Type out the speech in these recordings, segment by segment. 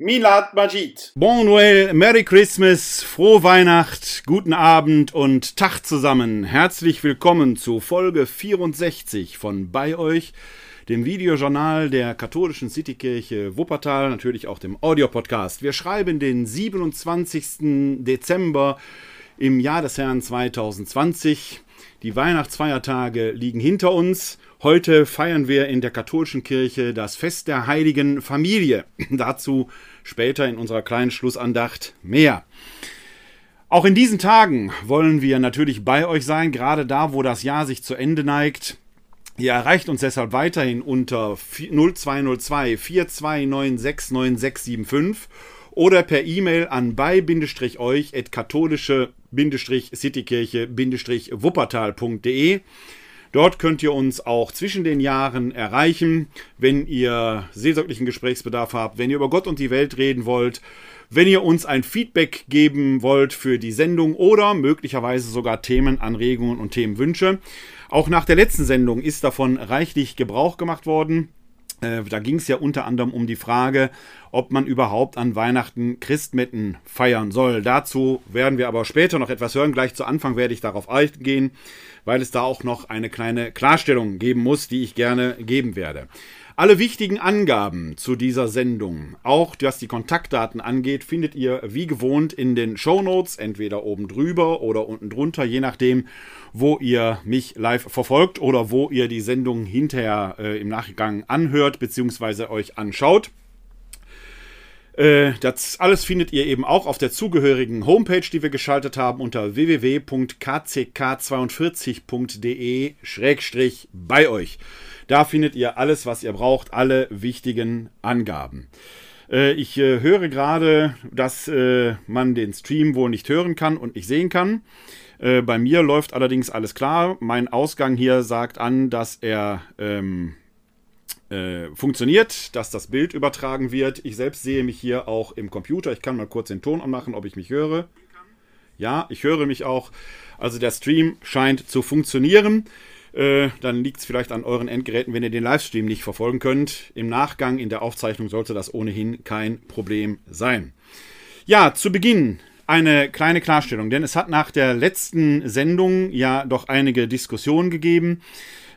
Milad Majid. Bon Noël, Merry Christmas, frohe Weihnacht, guten Abend und Tag zusammen. Herzlich willkommen zu Folge 64 von Bei euch, dem Videojournal der katholischen Citykirche Wuppertal, natürlich auch dem Audiopodcast. Wir schreiben den 27. Dezember im Jahr des Herrn 2020. Die Weihnachtsfeiertage liegen hinter uns. Heute feiern wir in der katholischen Kirche das Fest der heiligen Familie. Dazu später in unserer kleinen Schlussandacht mehr. Auch in diesen Tagen wollen wir natürlich bei euch sein, gerade da, wo das Jahr sich zu Ende neigt. Ihr erreicht uns deshalb weiterhin unter 0202 42969675 oder per E-Mail an bei-euch at katholische-citykirche-wuppertal.de. Dort könnt ihr uns auch zwischen den Jahren erreichen, wenn ihr seelsorglichen Gesprächsbedarf habt, wenn ihr über Gott und die Welt reden wollt, wenn ihr uns ein Feedback geben wollt für die Sendung oder möglicherweise sogar Themenanregungen und Themenwünsche. Auch nach der letzten Sendung ist davon reichlich Gebrauch gemacht worden. Äh, da ging es ja unter anderem um die Frage, ob man überhaupt an Weihnachten Christmetten feiern soll. Dazu werden wir aber später noch etwas hören. Gleich zu Anfang werde ich darauf eingehen, weil es da auch noch eine kleine Klarstellung geben muss, die ich gerne geben werde. Alle wichtigen Angaben zu dieser Sendung, auch was die Kontaktdaten angeht, findet ihr wie gewohnt in den Show Notes, entweder oben drüber oder unten drunter, je nachdem, wo ihr mich live verfolgt oder wo ihr die Sendung hinterher äh, im Nachgang anhört bzw. euch anschaut. Äh, das alles findet ihr eben auch auf der zugehörigen Homepage, die wir geschaltet haben, unter www.kck42.de bei euch. Da findet ihr alles, was ihr braucht, alle wichtigen Angaben. Äh, ich äh, höre gerade, dass man den Stream wohl nicht hören kann und nicht sehen kann. bei mir läuft allerdings alles klar. Mein Ausgang hier sagt an, dass er ähm, äh, funktioniert, dass das Bild übertragen wird. Ich selbst sehe mich hier auch im Computer. Ich kann mal kurz den Ton anmachen, ob ich mich höre. Ja, ich höre mich auch. Also der Stream scheint zu funktionieren. Äh, dann liegt es vielleicht an euren Endgeräten, wenn ihr den Livestream nicht verfolgen könnt. Im Nachgang in der Aufzeichnung sollte das ohnehin kein Problem sein. Ja, zu Beginn eine kleine Klarstellung, denn es hat nach der letzten Sendung ja doch einige Diskussionen gegeben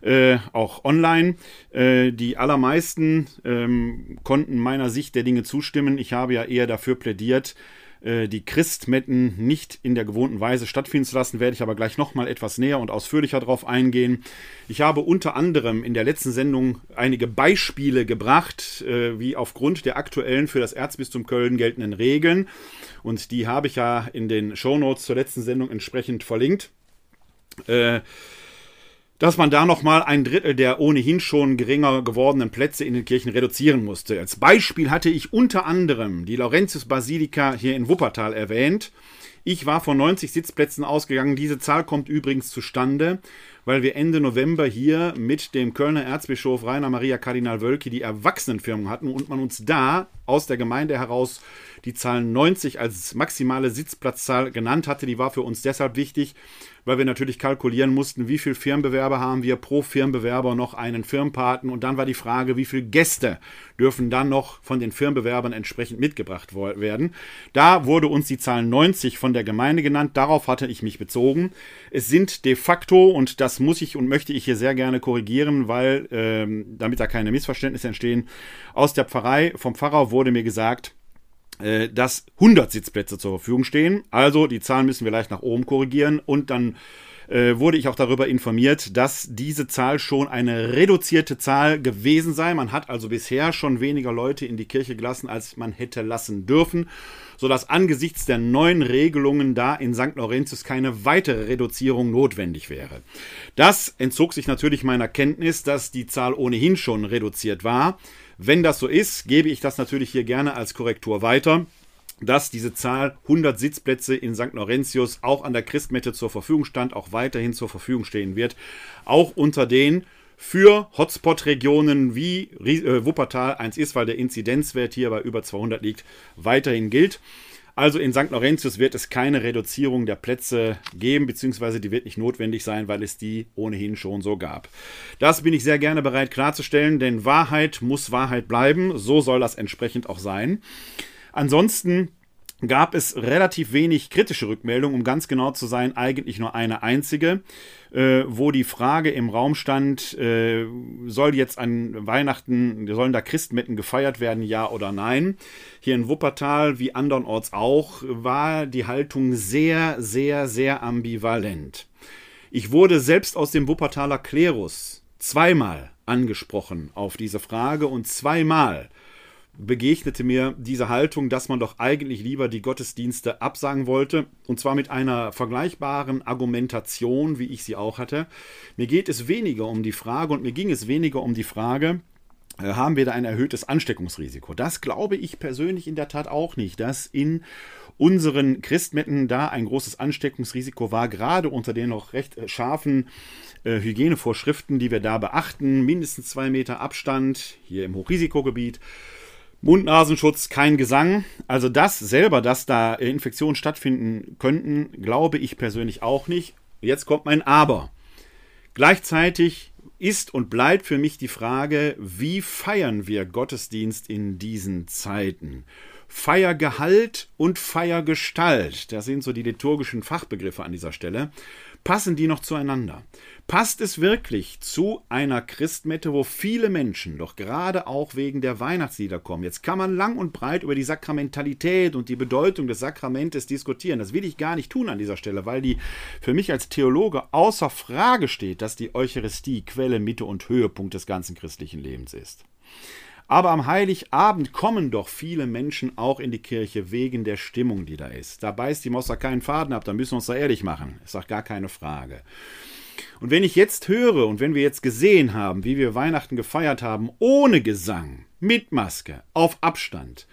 äh, auch online. Äh, die allermeisten ähm, konnten meiner Sicht der Dinge zustimmen. Ich habe ja eher dafür plädiert, äh, die Christmetten nicht in der gewohnten Weise stattfinden zu lassen, werde ich aber gleich nochmal etwas näher und ausführlicher darauf eingehen. Ich habe unter anderem in der letzten Sendung einige Beispiele gebracht, äh, wie aufgrund der aktuellen für das Erzbistum Köln geltenden Regeln. Und die habe ich ja in den Shownotes zur letzten Sendung entsprechend verlinkt. Äh, dass man da nochmal ein Drittel der ohnehin schon geringer gewordenen Plätze in den Kirchen reduzieren musste. Als Beispiel hatte ich unter anderem die Laurentius-Basilika hier in Wuppertal erwähnt. Ich war von 90 Sitzplätzen ausgegangen. Diese Zahl kommt übrigens zustande, weil wir Ende November hier mit dem Kölner Erzbischof Rainer Maria Kardinal Wölki die Erwachsenenfirmung hatten und man uns da aus der Gemeinde heraus die Zahl 90 als maximale Sitzplatzzahl genannt hatte. Die war für uns deshalb wichtig, weil wir natürlich kalkulieren mussten, wie viele Firmenbewerber haben wir pro Firmenbewerber noch einen Firmenpaten und dann war die Frage, wie viele Gäste dürfen dann noch von den Firmenbewerbern entsprechend mitgebracht werden. Da wurde uns die Zahl 90 von der Gemeinde genannt, darauf hatte ich mich bezogen. Es sind de facto, und das muss ich und möchte ich hier sehr gerne korrigieren, weil ähm, damit da keine Missverständnisse entstehen, aus der Pfarrei vom Pfarrer wurde mir gesagt, äh, dass 100 Sitzplätze zur Verfügung stehen. Also die Zahlen müssen wir leicht nach oben korrigieren und dann äh, wurde ich auch darüber informiert, dass diese Zahl schon eine reduzierte Zahl gewesen sei. Man hat also bisher schon weniger Leute in die Kirche gelassen, als man hätte lassen dürfen, sodass angesichts der neuen Regelungen da in St. Laurentius keine weitere Reduzierung notwendig wäre. Das entzog sich natürlich meiner Kenntnis, dass die Zahl ohnehin schon reduziert war. Wenn das so ist, gebe ich das natürlich hier gerne als Korrektur weiter dass diese Zahl 100 Sitzplätze in St. Laurentius auch an der Christmette zur Verfügung stand, auch weiterhin zur Verfügung stehen wird. Auch unter den für Hotspot-Regionen wie äh, Wuppertal 1 ist, weil der Inzidenzwert hier bei über 200 liegt, weiterhin gilt. Also in St. Laurentius wird es keine Reduzierung der Plätze geben, beziehungsweise die wird nicht notwendig sein, weil es die ohnehin schon so gab. Das bin ich sehr gerne bereit klarzustellen, denn Wahrheit muss Wahrheit bleiben. So soll das entsprechend auch sein. Ansonsten gab es relativ wenig kritische Rückmeldungen, um ganz genau zu sein, eigentlich nur eine einzige, äh, wo die Frage im Raum stand, äh, soll jetzt an Weihnachten, sollen da Christmetten gefeiert werden, ja oder nein? Hier in Wuppertal, wie andernorts auch, war die Haltung sehr, sehr, sehr ambivalent. Ich wurde selbst aus dem Wuppertaler Klerus zweimal angesprochen auf diese Frage und zweimal begegnete mir diese Haltung, dass man doch eigentlich lieber die Gottesdienste absagen wollte, und zwar mit einer vergleichbaren Argumentation, wie ich sie auch hatte. Mir geht es weniger um die Frage und mir ging es weniger um die Frage, äh, haben wir da ein erhöhtes Ansteckungsrisiko? Das glaube ich persönlich in der Tat auch nicht, dass in unseren Christmetten da ein großes Ansteckungsrisiko war, gerade unter den noch recht äh, scharfen äh, Hygienevorschriften, die wir da beachten. Mindestens zwei Meter Abstand hier im Hochrisikogebiet. Mund-Nasenschutz, kein Gesang. Also das selber, dass da Infektionen stattfinden könnten, glaube ich persönlich auch nicht. Jetzt kommt mein Aber. Gleichzeitig ist und bleibt für mich die Frage, wie feiern wir Gottesdienst in diesen Zeiten? Feiergehalt und Feiergestalt, das sind so die liturgischen Fachbegriffe an dieser Stelle. Passen die noch zueinander? Passt es wirklich zu einer Christmette, wo viele Menschen doch gerade auch wegen der Weihnachtslieder kommen? Jetzt kann man lang und breit über die Sakramentalität und die Bedeutung des Sakramentes diskutieren. Das will ich gar nicht tun an dieser Stelle, weil die für mich als Theologe außer Frage steht, dass die Eucharistie Quelle, Mitte und Höhepunkt des ganzen christlichen Lebens ist. Aber am Heiligabend kommen doch viele Menschen auch in die Kirche wegen der Stimmung, die da ist. Da beißt die Moster keinen Faden ab, da müssen wir uns da ehrlich machen. Ist doch gar keine Frage. Und wenn ich jetzt höre und wenn wir jetzt gesehen haben, wie wir Weihnachten gefeiert haben, ohne Gesang, mit Maske, auf Abstand,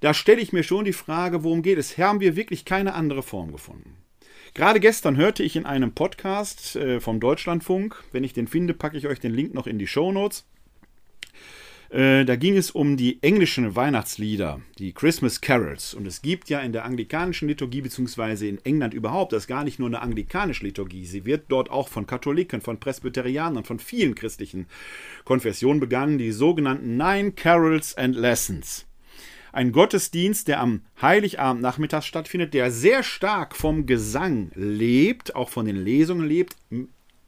da stelle ich mir schon die Frage, worum geht es? Haben wir wirklich keine andere Form gefunden? Gerade gestern hörte ich in einem Podcast äh, vom Deutschlandfunk, wenn ich den finde, packe ich euch den Link noch in die Show Notes. Äh, da ging es um die englischen Weihnachtslieder, die Christmas Carols. Und es gibt ja in der anglikanischen Liturgie, beziehungsweise in England überhaupt, das ist gar nicht nur eine anglikanische Liturgie. Sie wird dort auch von Katholiken, von Presbyterianern, von vielen christlichen Konfessionen begangen, die sogenannten Nine Carols and Lessons. Ein Gottesdienst, der am Heiligabend nachmittags stattfindet, der sehr stark vom Gesang lebt, auch von den Lesungen lebt,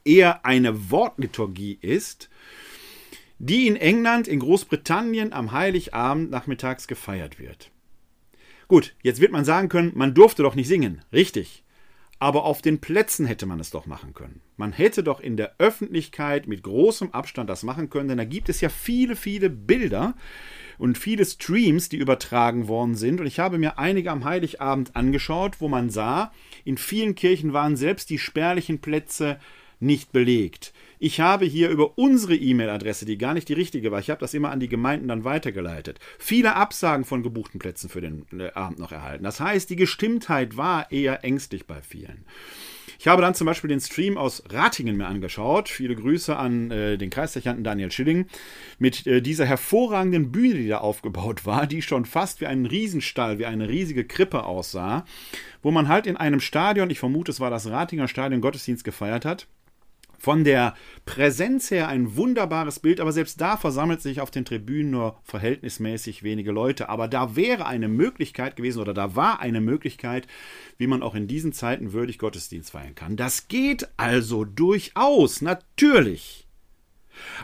eher eine Wortliturgie ist die in England, in Großbritannien am Heiligabend nachmittags gefeiert wird. Gut, jetzt wird man sagen können, man durfte doch nicht singen. Richtig. Aber auf den Plätzen hätte man es doch machen können. Man hätte doch in der Öffentlichkeit mit großem Abstand das machen können, denn da gibt es ja viele, viele Bilder und viele Streams, die übertragen worden sind. Und ich habe mir einige am Heiligabend angeschaut, wo man sah, in vielen Kirchen waren selbst die spärlichen Plätze nicht belegt. Ich habe hier über unsere E-Mail-Adresse, die gar nicht die richtige war, ich habe das immer an die Gemeinden dann weitergeleitet, viele Absagen von gebuchten Plätzen für den äh, Abend noch erhalten. Das heißt, die Gestimmtheit war eher ängstlich bei vielen. Ich habe dann zum Beispiel den Stream aus Ratingen mir angeschaut. Viele Grüße an äh, den Kreisdechanten Daniel Schilling mit äh, dieser hervorragenden Bühne, die da aufgebaut war, die schon fast wie ein Riesenstall, wie eine riesige Krippe aussah, wo man halt in einem Stadion, ich vermute, es war das Ratinger Stadion, Gottesdienst gefeiert hat von der Präsenz her ein wunderbares Bild, aber selbst da versammelt sich auf den Tribünen nur verhältnismäßig wenige Leute. Aber da wäre eine Möglichkeit gewesen oder da war eine Möglichkeit, wie man auch in diesen Zeiten würdig Gottesdienst feiern kann. Das geht also durchaus, natürlich.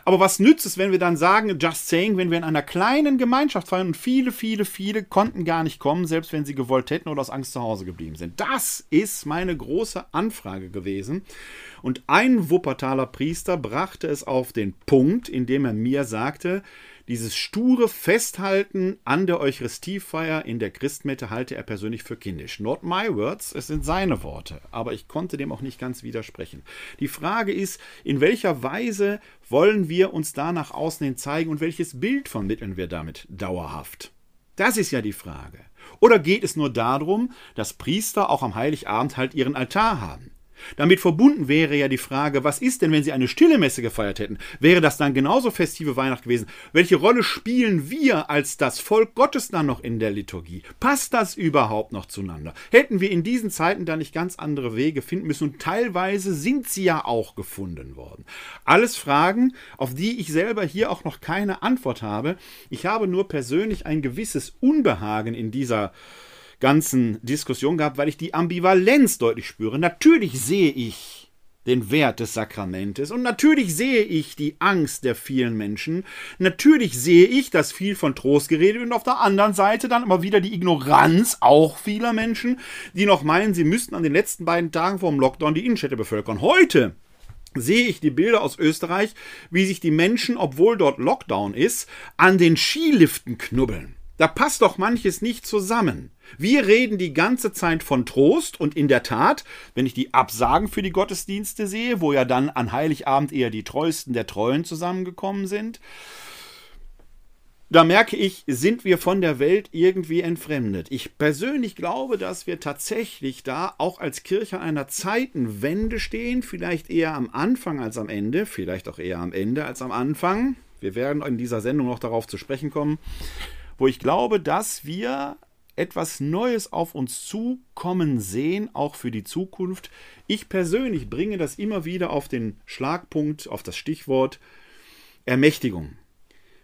Aber was nützt es, wenn wir dann sagen, just saying, wenn wir in einer kleinen Gemeinschaft feiern und viele, viele, viele konnten gar nicht kommen, selbst wenn sie gewollt hätten oder aus Angst zu Hause geblieben sind. Das ist meine große Anfrage gewesen. Und ein Wuppertaler Priester brachte es auf den Punkt, indem er mir sagte, dieses sture Festhalten an der Eucharistiefeier in der Christmette halte er persönlich für kindisch. Not my words, es sind seine Worte, aber ich konnte dem auch nicht ganz widersprechen. Die Frage ist, in welcher Weise wollen wir uns da nach außen hin zeigen und welches Bild vermitteln wir damit dauerhaft? Das ist ja die Frage. Oder geht es nur darum, dass Priester auch am Heiligabend halt ihren Altar haben? Damit verbunden wäre ja die Frage, was ist denn, wenn Sie eine stille Messe gefeiert hätten? Wäre das dann genauso festive Weihnacht gewesen? Welche Rolle spielen wir als das Volk Gottes dann noch in der Liturgie? Passt das überhaupt noch zueinander? Hätten wir in diesen Zeiten da nicht ganz andere Wege finden müssen und teilweise sind sie ja auch gefunden worden. Alles Fragen, auf die ich selber hier auch noch keine Antwort habe. Ich habe nur persönlich ein gewisses Unbehagen in dieser ganzen Diskussion gehabt, weil ich die Ambivalenz deutlich spüre. Natürlich sehe ich den Wert des Sakramentes und natürlich sehe ich die Angst der vielen Menschen. Natürlich sehe ich, dass viel von Trost geredet wird und auf der anderen Seite dann immer wieder die Ignoranz auch vieler Menschen, die noch meinen, sie müssten an den letzten beiden Tagen vor dem Lockdown die Innenstädte bevölkern. Heute sehe ich die Bilder aus Österreich, wie sich die Menschen, obwohl dort Lockdown ist, an den Skiliften knubbeln. Da passt doch manches nicht zusammen. Wir reden die ganze Zeit von Trost und in der Tat, wenn ich die Absagen für die Gottesdienste sehe, wo ja dann an Heiligabend eher die Treuesten der Treuen zusammengekommen sind, da merke ich, sind wir von der Welt irgendwie entfremdet. Ich persönlich glaube, dass wir tatsächlich da auch als Kirche einer Zeitenwende stehen, vielleicht eher am Anfang als am Ende, vielleicht auch eher am Ende als am Anfang. Wir werden in dieser Sendung noch darauf zu sprechen kommen, wo ich glaube, dass wir etwas Neues auf uns zukommen sehen, auch für die Zukunft. Ich persönlich bringe das immer wieder auf den Schlagpunkt, auf das Stichwort Ermächtigung.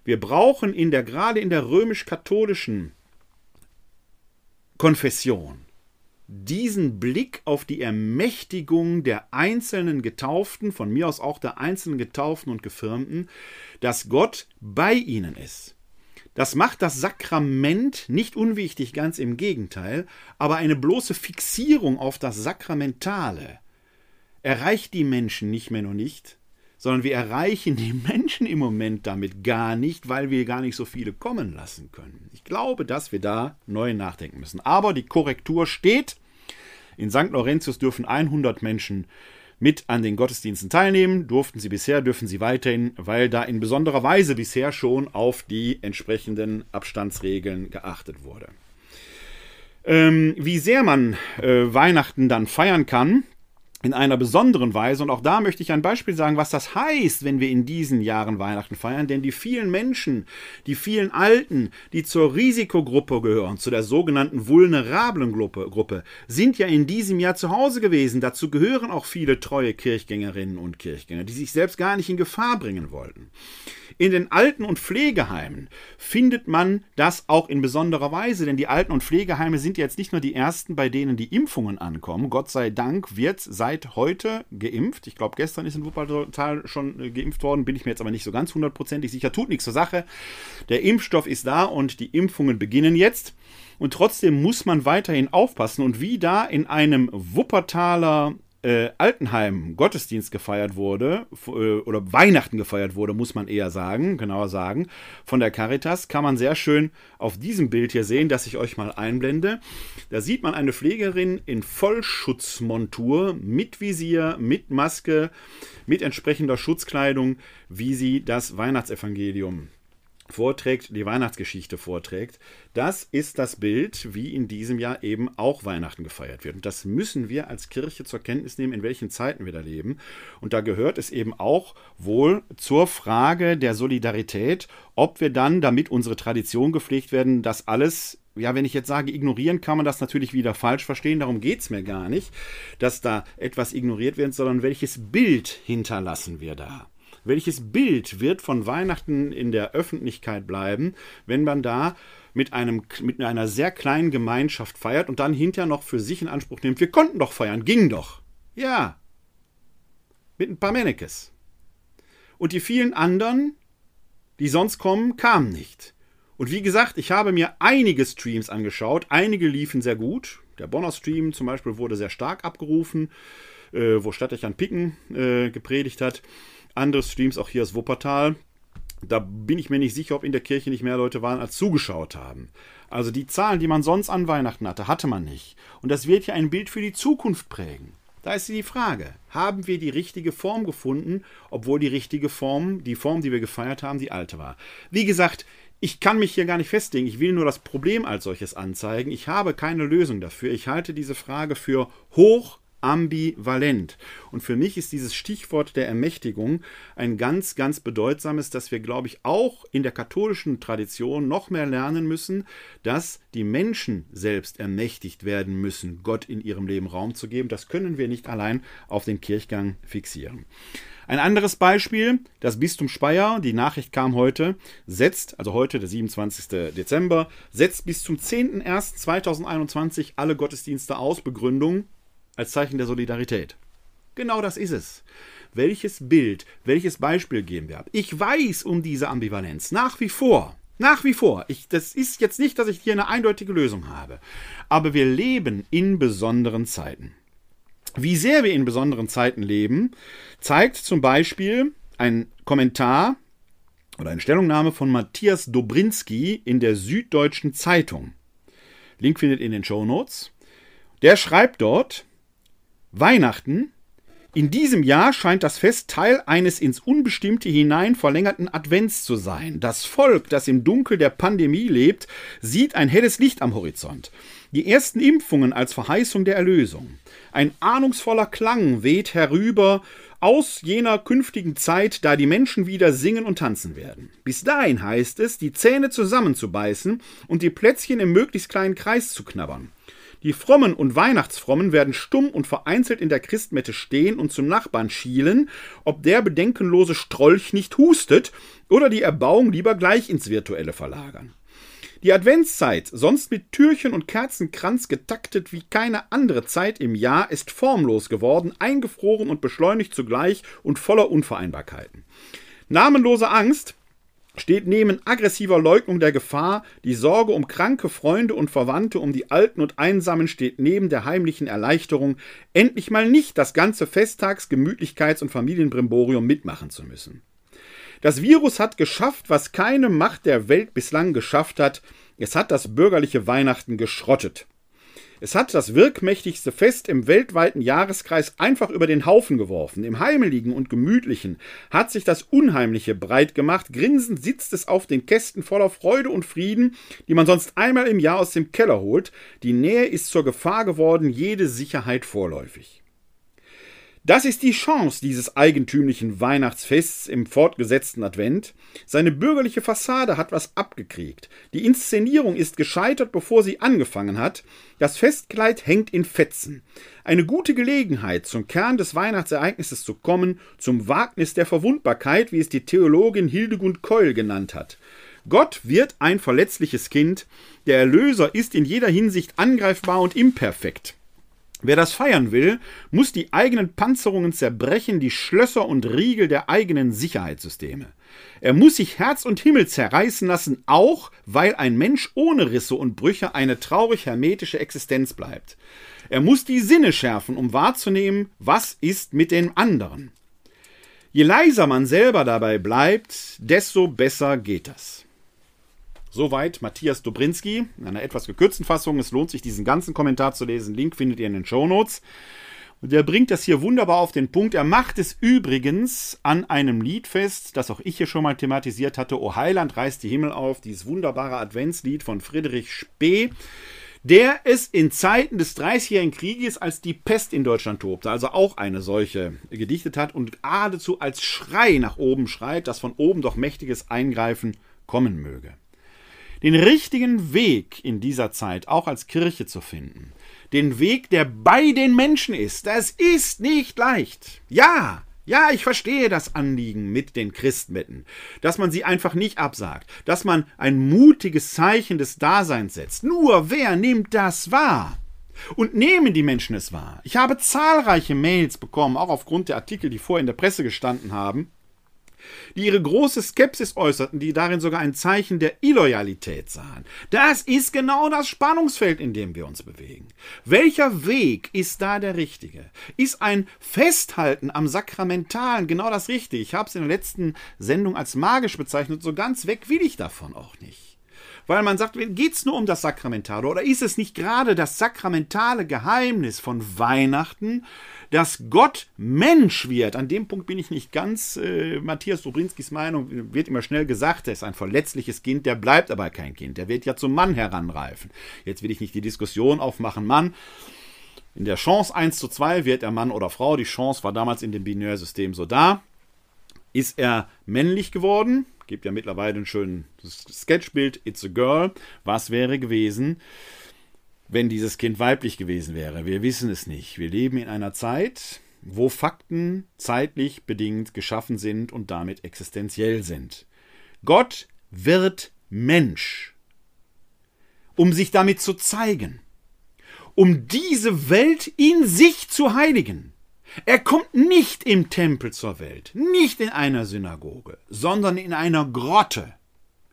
Wir brauchen in der, gerade in der römisch-katholischen Konfession diesen Blick auf die Ermächtigung der einzelnen Getauften, von mir aus auch der einzelnen Getauften und Gefirmten, dass Gott bei ihnen ist. Das macht das Sakrament nicht unwichtig, ganz im Gegenteil, aber eine bloße Fixierung auf das Sakramentale erreicht die Menschen nicht mehr nur nicht, sondern wir erreichen die Menschen im Moment damit gar nicht, weil wir gar nicht so viele kommen lassen können. Ich glaube, dass wir da neu nachdenken müssen. Aber die Korrektur steht. In St. Laurentius dürfen 100 Menschen mit an den Gottesdiensten teilnehmen. Durften sie bisher, dürfen sie weiterhin, weil da in besonderer Weise bisher schon auf die entsprechenden Abstandsregeln geachtet wurde. Ähm, wie sehr man äh, Weihnachten dann feiern kann, in einer besonderen Weise. Und auch da möchte ich ein Beispiel sagen, was das heißt, wenn wir in diesen Jahren Weihnachten feiern. Denn die vielen Menschen, die vielen Alten, die zur Risikogruppe gehören, zu der sogenannten vulnerablen Gruppe, Gruppe sind ja in diesem Jahr zu Hause gewesen. Dazu gehören auch viele treue Kirchgängerinnen und Kirchgänger, die sich selbst gar nicht in Gefahr bringen wollten. In den Alten- und Pflegeheimen findet man das auch in besonderer Weise, denn die Alten- und Pflegeheime sind jetzt nicht nur die ersten, bei denen die Impfungen ankommen. Gott sei Dank wird seit heute geimpft. Ich glaube, gestern ist in Wuppertal schon äh, geimpft worden, bin ich mir jetzt aber nicht so ganz hundertprozentig sicher. Tut nichts zur Sache. Der Impfstoff ist da und die Impfungen beginnen jetzt. Und trotzdem muss man weiterhin aufpassen. Und wie da in einem Wuppertaler äh, Altenheim Gottesdienst gefeiert wurde, äh, oder Weihnachten gefeiert wurde, muss man eher sagen, genauer sagen, von der Caritas, kann man sehr schön auf diesem Bild hier sehen, das ich euch mal einblende. Da sieht man eine Pflegerin in Vollschutzmontur, mit Visier, mit Maske, mit entsprechender Schutzkleidung, wie sie das Weihnachtsevangelium vorträgt, die Weihnachtsgeschichte vorträgt. Das ist das Bild, wie in diesem Jahr eben auch Weihnachten gefeiert wird. Und das müssen wir als Kirche zur Kenntnis nehmen, in welchen Zeiten wir da leben. Und da gehört es eben auch wohl zur Frage der Solidarität, ob wir dann, damit unsere Tradition gepflegt werden, das alles ja, wenn ich jetzt sage, ignorieren, kann man das natürlich wieder falsch verstehen. Darum geht es mir gar nicht, dass da etwas ignoriert wird, sondern welches Bild hinterlassen wir da. Welches Bild wird von Weihnachten in der Öffentlichkeit bleiben, wenn man da mit, einem, mit einer sehr kleinen Gemeinschaft feiert und dann hinterher noch für sich in Anspruch nimmt, wir konnten doch feiern, ging doch. Ja. Mit ein paar Mennekes. Und die vielen anderen, die sonst kommen, kamen nicht. Und wie gesagt, ich habe mir einige Streams angeschaut. Einige liefen sehr gut. Der Bonner Stream zum Beispiel wurde sehr stark abgerufen, äh, wo Stadtdechern Picken äh, gepredigt hat andere Streams, auch hier aus Wuppertal. Da bin ich mir nicht sicher, ob in der Kirche nicht mehr Leute waren, als zugeschaut haben. Also die Zahlen, die man sonst an Weihnachten hatte, hatte man nicht. Und das wird ja ein Bild für die Zukunft prägen. Da ist die Frage, haben wir die richtige Form gefunden, obwohl die richtige Form, die Form, die wir gefeiert haben, die alte war. Wie gesagt, ich kann mich hier gar nicht festlegen. Ich will nur das Problem als solches anzeigen. Ich habe keine Lösung dafür. Ich halte diese Frage für hoch ambivalent. Und für mich ist dieses Stichwort der Ermächtigung ein ganz, ganz bedeutsames, dass wir, glaube ich, auch in der katholischen Tradition noch mehr lernen müssen, dass die Menschen selbst ermächtigt werden müssen, Gott in ihrem Leben Raum zu geben. Das können wir nicht allein auf den Kirchgang fixieren. Ein anderes Beispiel, das Bistum Speyer, die Nachricht kam heute, setzt, also heute, der 27. Dezember, setzt bis zum 10.01.2021 alle Gottesdienste aus, Begründung als Zeichen der Solidarität. Genau das ist es. Welches Bild, welches Beispiel geben wir ab? Ich weiß um diese Ambivalenz nach wie vor. Nach wie vor. Ich, das ist jetzt nicht, dass ich hier eine eindeutige Lösung habe. Aber wir leben in besonderen Zeiten. Wie sehr wir in besonderen Zeiten leben, zeigt zum Beispiel ein Kommentar oder eine Stellungnahme von Matthias Dobrinski in der Süddeutschen Zeitung. Link findet ihr in den Show Notes. Der schreibt dort: Weihnachten. In diesem Jahr scheint das Fest Teil eines ins Unbestimmte hinein verlängerten Advents zu sein. Das Volk, das im Dunkel der Pandemie lebt, sieht ein helles Licht am Horizont. Die ersten Impfungen als Verheißung der Erlösung. Ein ahnungsvoller Klang weht herüber aus jener künftigen Zeit, da die Menschen wieder singen und tanzen werden. Bis dahin heißt es, die Zähne zusammenzubeißen und die Plätzchen im möglichst kleinen Kreis zu knabbern. Die Frommen und Weihnachtsfrommen werden stumm und vereinzelt in der Christmette stehen und zum Nachbarn schielen, ob der bedenkenlose Strolch nicht hustet oder die Erbauung lieber gleich ins Virtuelle verlagern. Die Adventszeit, sonst mit Türchen und Kerzenkranz getaktet wie keine andere Zeit im Jahr, ist formlos geworden, eingefroren und beschleunigt zugleich und voller Unvereinbarkeiten. Namenlose Angst steht neben aggressiver Leugnung der Gefahr, die Sorge um kranke Freunde und Verwandte, um die Alten und Einsamen steht neben der heimlichen Erleichterung, endlich mal nicht das ganze Festtags-, Gemütlichkeits- und Familienbrimborium mitmachen zu müssen. Das Virus hat geschafft, was keine Macht der Welt bislang geschafft hat. Es hat das bürgerliche Weihnachten geschrottet. Es hat das wirkmächtigste Fest im weltweiten Jahreskreis einfach über den Haufen geworfen. Im Heimeligen und Gemütlichen hat sich das Unheimliche breit gemacht. Grinsend sitzt es auf den Kästen voller Freude und Frieden, die man sonst einmal im Jahr aus dem Keller holt. Die Nähe ist zur Gefahr geworden, jede Sicherheit vorläufig. Das ist die Chance dieses eigentümlichen Weihnachtsfests im fortgesetzten Advent. Seine bürgerliche Fassade hat was abgekriegt. Die Inszenierung ist gescheitert, bevor sie angefangen hat. Das Festkleid hängt in Fetzen. Eine gute Gelegenheit, zum Kern des Weihnachtsereignisses zu kommen, zum Wagnis der Verwundbarkeit, wie es die Theologin Hildegund Keul genannt hat. Gott wird ein verletzliches Kind. Der Erlöser ist in jeder Hinsicht angreifbar und imperfekt. Wer das feiern will, muss die eigenen Panzerungen zerbrechen, die Schlösser und Riegel der eigenen Sicherheitssysteme. Er muss sich Herz und Himmel zerreißen lassen, auch weil ein Mensch ohne Risse und Brüche eine traurig hermetische Existenz bleibt. Er muss die Sinne schärfen, um wahrzunehmen, was ist mit den anderen. Je leiser man selber dabei bleibt, desto besser geht das. Soweit Matthias Dobrinski in einer etwas gekürzten Fassung. Es lohnt sich, diesen ganzen Kommentar zu lesen. Link findet ihr in den Show Notes. Und er bringt das hier wunderbar auf den Punkt. Er macht es übrigens an einem Lied fest, das auch ich hier schon mal thematisiert hatte. O Heiland reißt die Himmel auf, dieses wunderbare Adventslied von Friedrich Spee, der es in Zeiten des Dreißigjährigen Krieges als die Pest in Deutschland tobte, also auch eine solche gedichtet hat und geradezu als Schrei nach oben schreit, dass von oben doch mächtiges Eingreifen kommen möge den richtigen Weg in dieser Zeit auch als Kirche zu finden. Den Weg, der bei den Menschen ist. Das ist nicht leicht. Ja, ja, ich verstehe das Anliegen mit den Christmetten, dass man sie einfach nicht absagt, dass man ein mutiges Zeichen des Daseins setzt. Nur wer nimmt das wahr? Und nehmen die Menschen es wahr? Ich habe zahlreiche Mails bekommen, auch aufgrund der Artikel, die vorher in der Presse gestanden haben, die ihre große Skepsis äußerten, die darin sogar ein Zeichen der Illoyalität sahen. Das ist genau das Spannungsfeld, in dem wir uns bewegen. Welcher Weg ist da der richtige? Ist ein Festhalten am Sakramentalen genau das Richtige? Ich habe es in der letzten Sendung als magisch bezeichnet, so ganz weg will ich davon auch nicht weil man sagt, geht es nur um das Sakramentale oder ist es nicht gerade das sakramentale Geheimnis von Weihnachten, dass Gott Mensch wird. An dem Punkt bin ich nicht ganz äh, Matthias Dobrinskis Meinung. Wird immer schnell gesagt, er ist ein verletzliches Kind, der bleibt aber kein Kind. Der wird ja zum Mann heranreifen. Jetzt will ich nicht die Diskussion aufmachen, Mann. In der Chance 1 zu 2 wird er Mann oder Frau. Die Chance war damals in dem Binärsystem so da. Ist er männlich geworden? Gibt ja mittlerweile ein schönes Sketchbild. It's a girl. Was wäre gewesen, wenn dieses Kind weiblich gewesen wäre? Wir wissen es nicht. Wir leben in einer Zeit, wo Fakten zeitlich bedingt geschaffen sind und damit existenziell sind. Gott wird Mensch, um sich damit zu zeigen, um diese Welt in sich zu heiligen. Er kommt nicht im Tempel zur Welt, nicht in einer Synagoge, sondern in einer Grotte.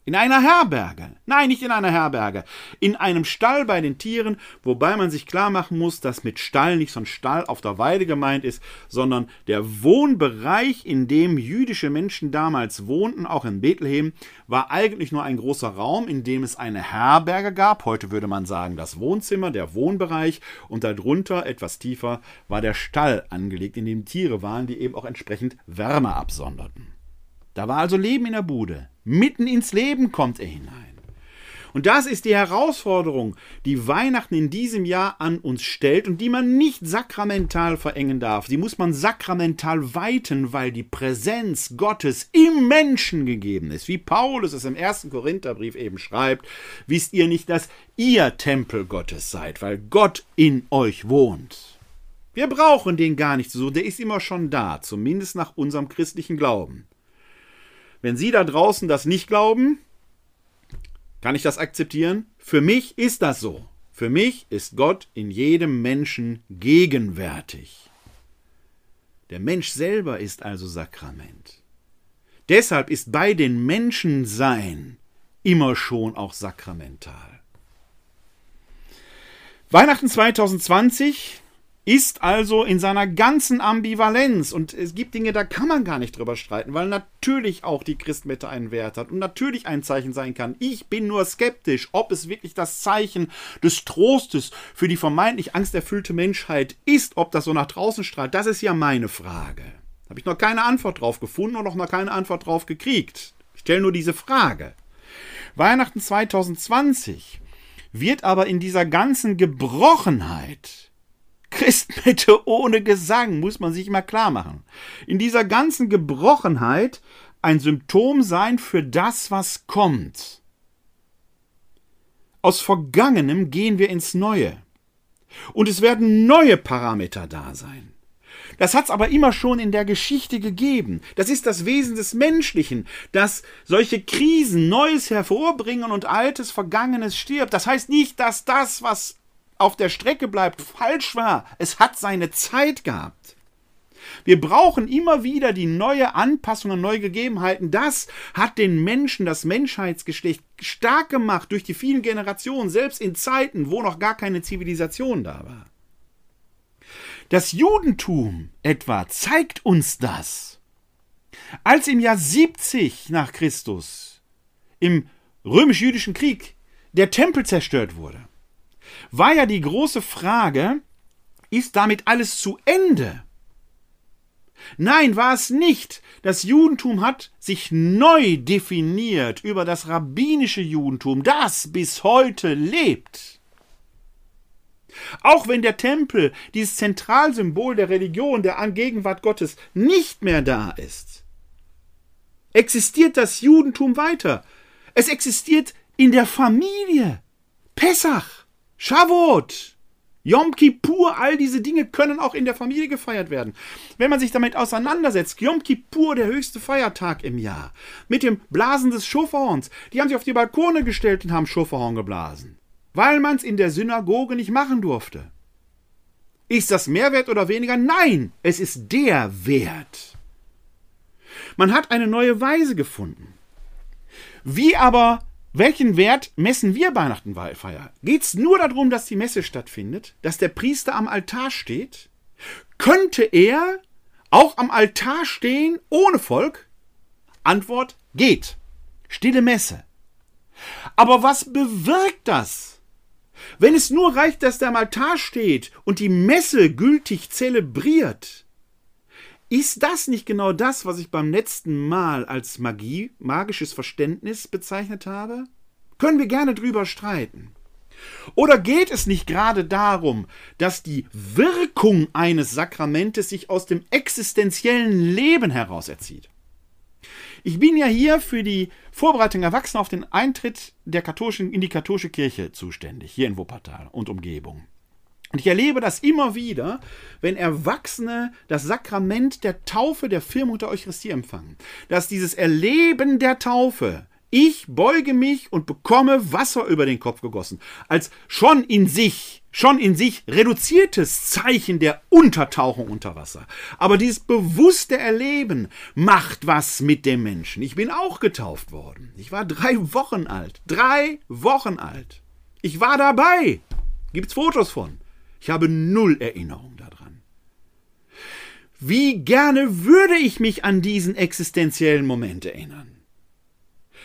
In einer Herberge. Nein, nicht in einer Herberge. In einem Stall bei den Tieren, wobei man sich klar machen muss, dass mit Stall nicht so ein Stall auf der Weide gemeint ist, sondern der Wohnbereich, in dem jüdische Menschen damals wohnten, auch in Bethlehem, war eigentlich nur ein großer Raum, in dem es eine Herberge gab. Heute würde man sagen, das Wohnzimmer, der Wohnbereich. Und darunter, etwas tiefer, war der Stall angelegt, in dem Tiere waren, die eben auch entsprechend Wärme absonderten. Da war also Leben in der Bude. Mitten ins Leben kommt er hinein. Und das ist die Herausforderung, die Weihnachten in diesem Jahr an uns stellt und die man nicht sakramental verengen darf. Die muss man sakramental weiten, weil die Präsenz Gottes im Menschen gegeben ist. Wie Paulus es im ersten Korintherbrief eben schreibt, wisst ihr nicht, dass ihr Tempel Gottes seid, weil Gott in euch wohnt. Wir brauchen den gar nicht so, der ist immer schon da, zumindest nach unserem christlichen Glauben. Wenn Sie da draußen das nicht glauben, kann ich das akzeptieren? Für mich ist das so. Für mich ist Gott in jedem Menschen gegenwärtig. Der Mensch selber ist also Sakrament. Deshalb ist bei den Menschen sein immer schon auch sakramental. Weihnachten 2020 ist also in seiner ganzen Ambivalenz. Und es gibt Dinge, da kann man gar nicht drüber streiten, weil natürlich auch die Christmette einen Wert hat und natürlich ein Zeichen sein kann. Ich bin nur skeptisch, ob es wirklich das Zeichen des Trostes für die vermeintlich angsterfüllte Menschheit ist, ob das so nach draußen strahlt. Das ist ja meine Frage. Habe ich noch keine Antwort drauf gefunden und noch keine Antwort drauf gekriegt. Ich stelle nur diese Frage. Weihnachten 2020 wird aber in dieser ganzen Gebrochenheit Christmette ohne Gesang, muss man sich mal klar machen. In dieser ganzen Gebrochenheit ein Symptom sein für das, was kommt. Aus Vergangenem gehen wir ins Neue. Und es werden neue Parameter da sein. Das hat es aber immer schon in der Geschichte gegeben. Das ist das Wesen des Menschlichen, dass solche Krisen Neues hervorbringen und Altes, Vergangenes stirbt. Das heißt nicht, dass das, was auf der Strecke bleibt, falsch war. Es hat seine Zeit gehabt. Wir brauchen immer wieder die neue Anpassung an neue Gegebenheiten. Das hat den Menschen, das Menschheitsgeschlecht stark gemacht durch die vielen Generationen, selbst in Zeiten, wo noch gar keine Zivilisation da war. Das Judentum etwa zeigt uns das. Als im Jahr 70 nach Christus im römisch-jüdischen Krieg der Tempel zerstört wurde, war ja die große Frage, ist damit alles zu Ende? Nein, war es nicht. Das Judentum hat sich neu definiert über das rabbinische Judentum, das bis heute lebt. Auch wenn der Tempel, dieses Zentralsymbol der Religion, der Angegenwart Gottes, nicht mehr da ist, existiert das Judentum weiter. Es existiert in der Familie. Pessach. Shavuot, Yom Kippur, all diese Dinge können auch in der Familie gefeiert werden. Wenn man sich damit auseinandersetzt, Yom Kippur, der höchste Feiertag im Jahr, mit dem Blasen des Schofahorns, die haben sich auf die Balkone gestellt und haben Schofahorn geblasen, weil man es in der Synagoge nicht machen durfte. Ist das mehr wert oder weniger? Nein, es ist der Wert. Man hat eine neue Weise gefunden. Wie aber welchen Wert messen wir Weihnachten feiern? Geht es nur darum, dass die Messe stattfindet, dass der Priester am Altar steht? Könnte er auch am Altar stehen ohne Volk? Antwort geht. Stille Messe. Aber was bewirkt das? Wenn es nur reicht, dass der am Altar steht und die Messe gültig zelebriert, ist das nicht genau das, was ich beim letzten Mal als Magie, magisches Verständnis bezeichnet habe? Können wir gerne drüber streiten. Oder geht es nicht gerade darum, dass die Wirkung eines Sakramentes sich aus dem existenziellen Leben heraus erzieht? Ich bin ja hier für die Vorbereitung Erwachsener auf den Eintritt der katholischen, in die katholische Kirche zuständig, hier in Wuppertal und Umgebung. Und ich erlebe das immer wieder, wenn Erwachsene das Sakrament der Taufe der der Eucharistie empfangen, dass dieses Erleben der Taufe ich beuge mich und bekomme Wasser über den Kopf gegossen. Als schon in sich, schon in sich reduziertes Zeichen der Untertauchung unter Wasser. Aber dieses bewusste Erleben macht was mit dem Menschen. Ich bin auch getauft worden. Ich war drei Wochen alt. Drei Wochen alt. Ich war dabei. Gibt's Fotos von. Ich habe null Erinnerung daran. Wie gerne würde ich mich an diesen existenziellen Moment erinnern.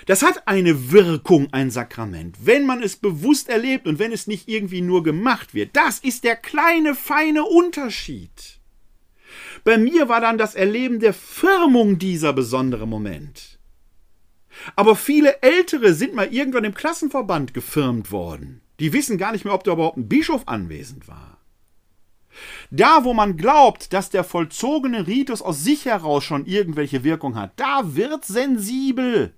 Das hat eine Wirkung, ein Sakrament, wenn man es bewusst erlebt und wenn es nicht irgendwie nur gemacht wird. Das ist der kleine, feine Unterschied. Bei mir war dann das Erleben der Firmung dieser besondere Moment. Aber viele Ältere sind mal irgendwann im Klassenverband gefirmt worden. Die wissen gar nicht mehr, ob da überhaupt ein Bischof anwesend war. Da, wo man glaubt, dass der vollzogene Ritus aus sich heraus schon irgendwelche Wirkung hat, da wird sensibel.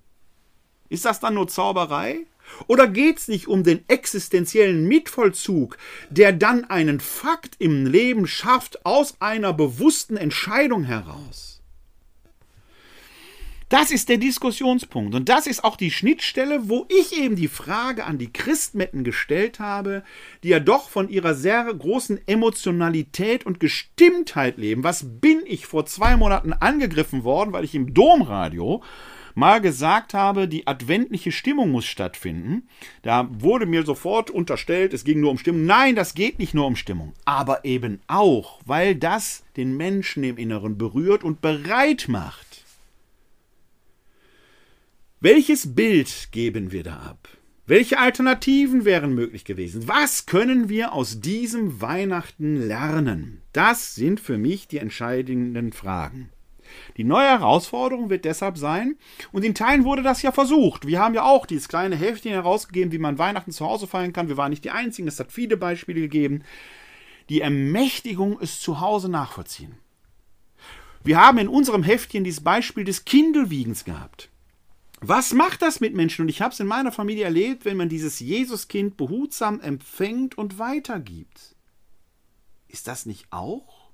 Ist das dann nur Zauberei? Oder geht es nicht um den existenziellen Mitvollzug, der dann einen Fakt im Leben schafft aus einer bewussten Entscheidung heraus? Das ist der Diskussionspunkt und das ist auch die Schnittstelle, wo ich eben die Frage an die Christmetten gestellt habe, die ja doch von ihrer sehr großen Emotionalität und Gestimmtheit leben. Was bin ich vor zwei Monaten angegriffen worden, weil ich im Domradio mal gesagt habe, die adventliche Stimmung muss stattfinden, da wurde mir sofort unterstellt, es ging nur um Stimmung. Nein, das geht nicht nur um Stimmung, aber eben auch, weil das den Menschen im Inneren berührt und bereit macht. Welches Bild geben wir da ab? Welche Alternativen wären möglich gewesen? Was können wir aus diesem Weihnachten lernen? Das sind für mich die entscheidenden Fragen. Die neue Herausforderung wird deshalb sein, und in Teilen wurde das ja versucht. Wir haben ja auch dieses kleine Heftchen herausgegeben, wie man Weihnachten zu Hause feiern kann. Wir waren nicht die Einzigen, es hat viele Beispiele gegeben. Die Ermächtigung ist zu Hause nachvollziehen. Wir haben in unserem Heftchen dieses Beispiel des Kindelwiegens gehabt. Was macht das mit Menschen? Und ich habe es in meiner Familie erlebt, wenn man dieses Jesuskind behutsam empfängt und weitergibt. Ist das nicht auch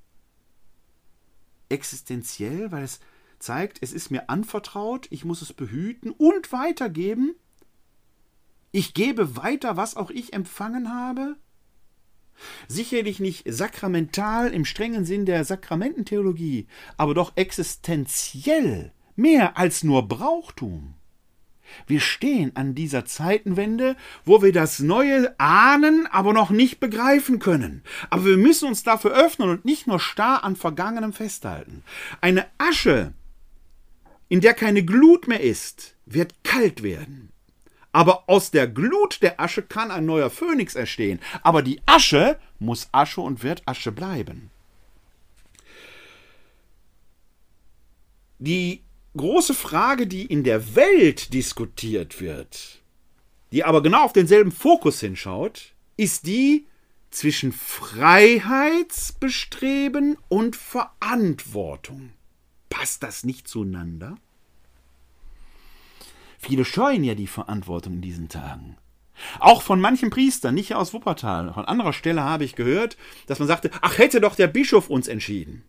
existenziell, weil es zeigt, es ist mir anvertraut, ich muss es behüten und weitergeben. Ich gebe weiter, was auch ich empfangen habe. Sicherlich nicht sakramental im strengen Sinn der Sakramententheologie, aber doch existenziell, mehr als nur Brauchtum. Wir stehen an dieser Zeitenwende, wo wir das Neue ahnen, aber noch nicht begreifen können. Aber wir müssen uns dafür öffnen und nicht nur starr an Vergangenem festhalten. Eine Asche, in der keine Glut mehr ist, wird kalt werden. Aber aus der Glut der Asche kann ein neuer Phönix erstehen. Aber die Asche muss Asche und wird Asche bleiben. Die große Frage, die in der Welt diskutiert wird, die aber genau auf denselben Fokus hinschaut, ist die zwischen Freiheitsbestreben und Verantwortung. Passt das nicht zueinander? Viele scheuen ja die Verantwortung in diesen Tagen. Auch von manchen Priestern, nicht aus Wuppertal, von anderer Stelle habe ich gehört, dass man sagte, ach hätte doch der Bischof uns entschieden.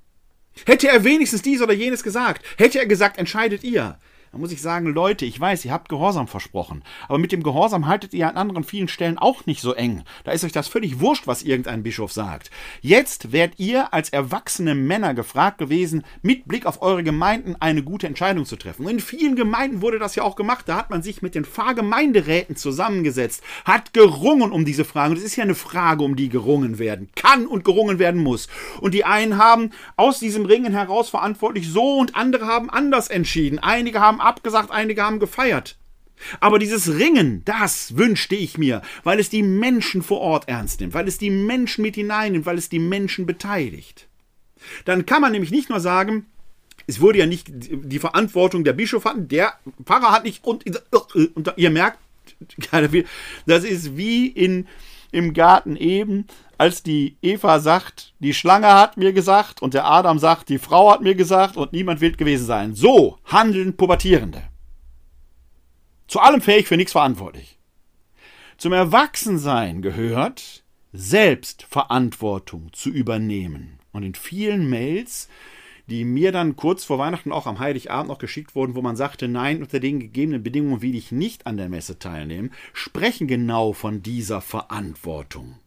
Hätte er wenigstens dies oder jenes gesagt, hätte er gesagt, entscheidet ihr. Da muss ich sagen, Leute, ich weiß, ihr habt Gehorsam versprochen, aber mit dem Gehorsam haltet ihr an anderen vielen Stellen auch nicht so eng. Da ist euch das völlig wurscht, was irgendein Bischof sagt. Jetzt werdet ihr als erwachsene Männer gefragt gewesen, mit Blick auf eure Gemeinden eine gute Entscheidung zu treffen. Und in vielen Gemeinden wurde das ja auch gemacht. Da hat man sich mit den Pfarrgemeinderäten zusammengesetzt, hat gerungen um diese Frage. Und es ist ja eine Frage, um die gerungen werden kann und gerungen werden muss. Und die einen haben aus diesem Ringen heraus verantwortlich so und andere haben anders entschieden. Einige haben haben abgesagt, einige haben gefeiert. Aber dieses Ringen, das wünschte ich mir, weil es die Menschen vor Ort ernst nimmt, weil es die Menschen mit hineinnimmt, weil es die Menschen beteiligt. Dann kann man nämlich nicht nur sagen, es wurde ja nicht die Verantwortung der Bischof hatten, der Pfarrer hat nicht und, und ihr merkt, Das ist wie in, im Garten eben, als die Eva sagt, die Schlange hat mir gesagt und der Adam sagt, die Frau hat mir gesagt und niemand will gewesen sein. So handeln Pubertierende. Zu allem fähig, für nichts verantwortlich. Zum Erwachsensein gehört, Selbstverantwortung zu übernehmen. Und in vielen Mails die mir dann kurz vor Weihnachten auch am Heiligabend noch geschickt wurden, wo man sagte, nein, unter den gegebenen Bedingungen will ich nicht an der Messe teilnehmen, sprechen genau von dieser Verantwortung.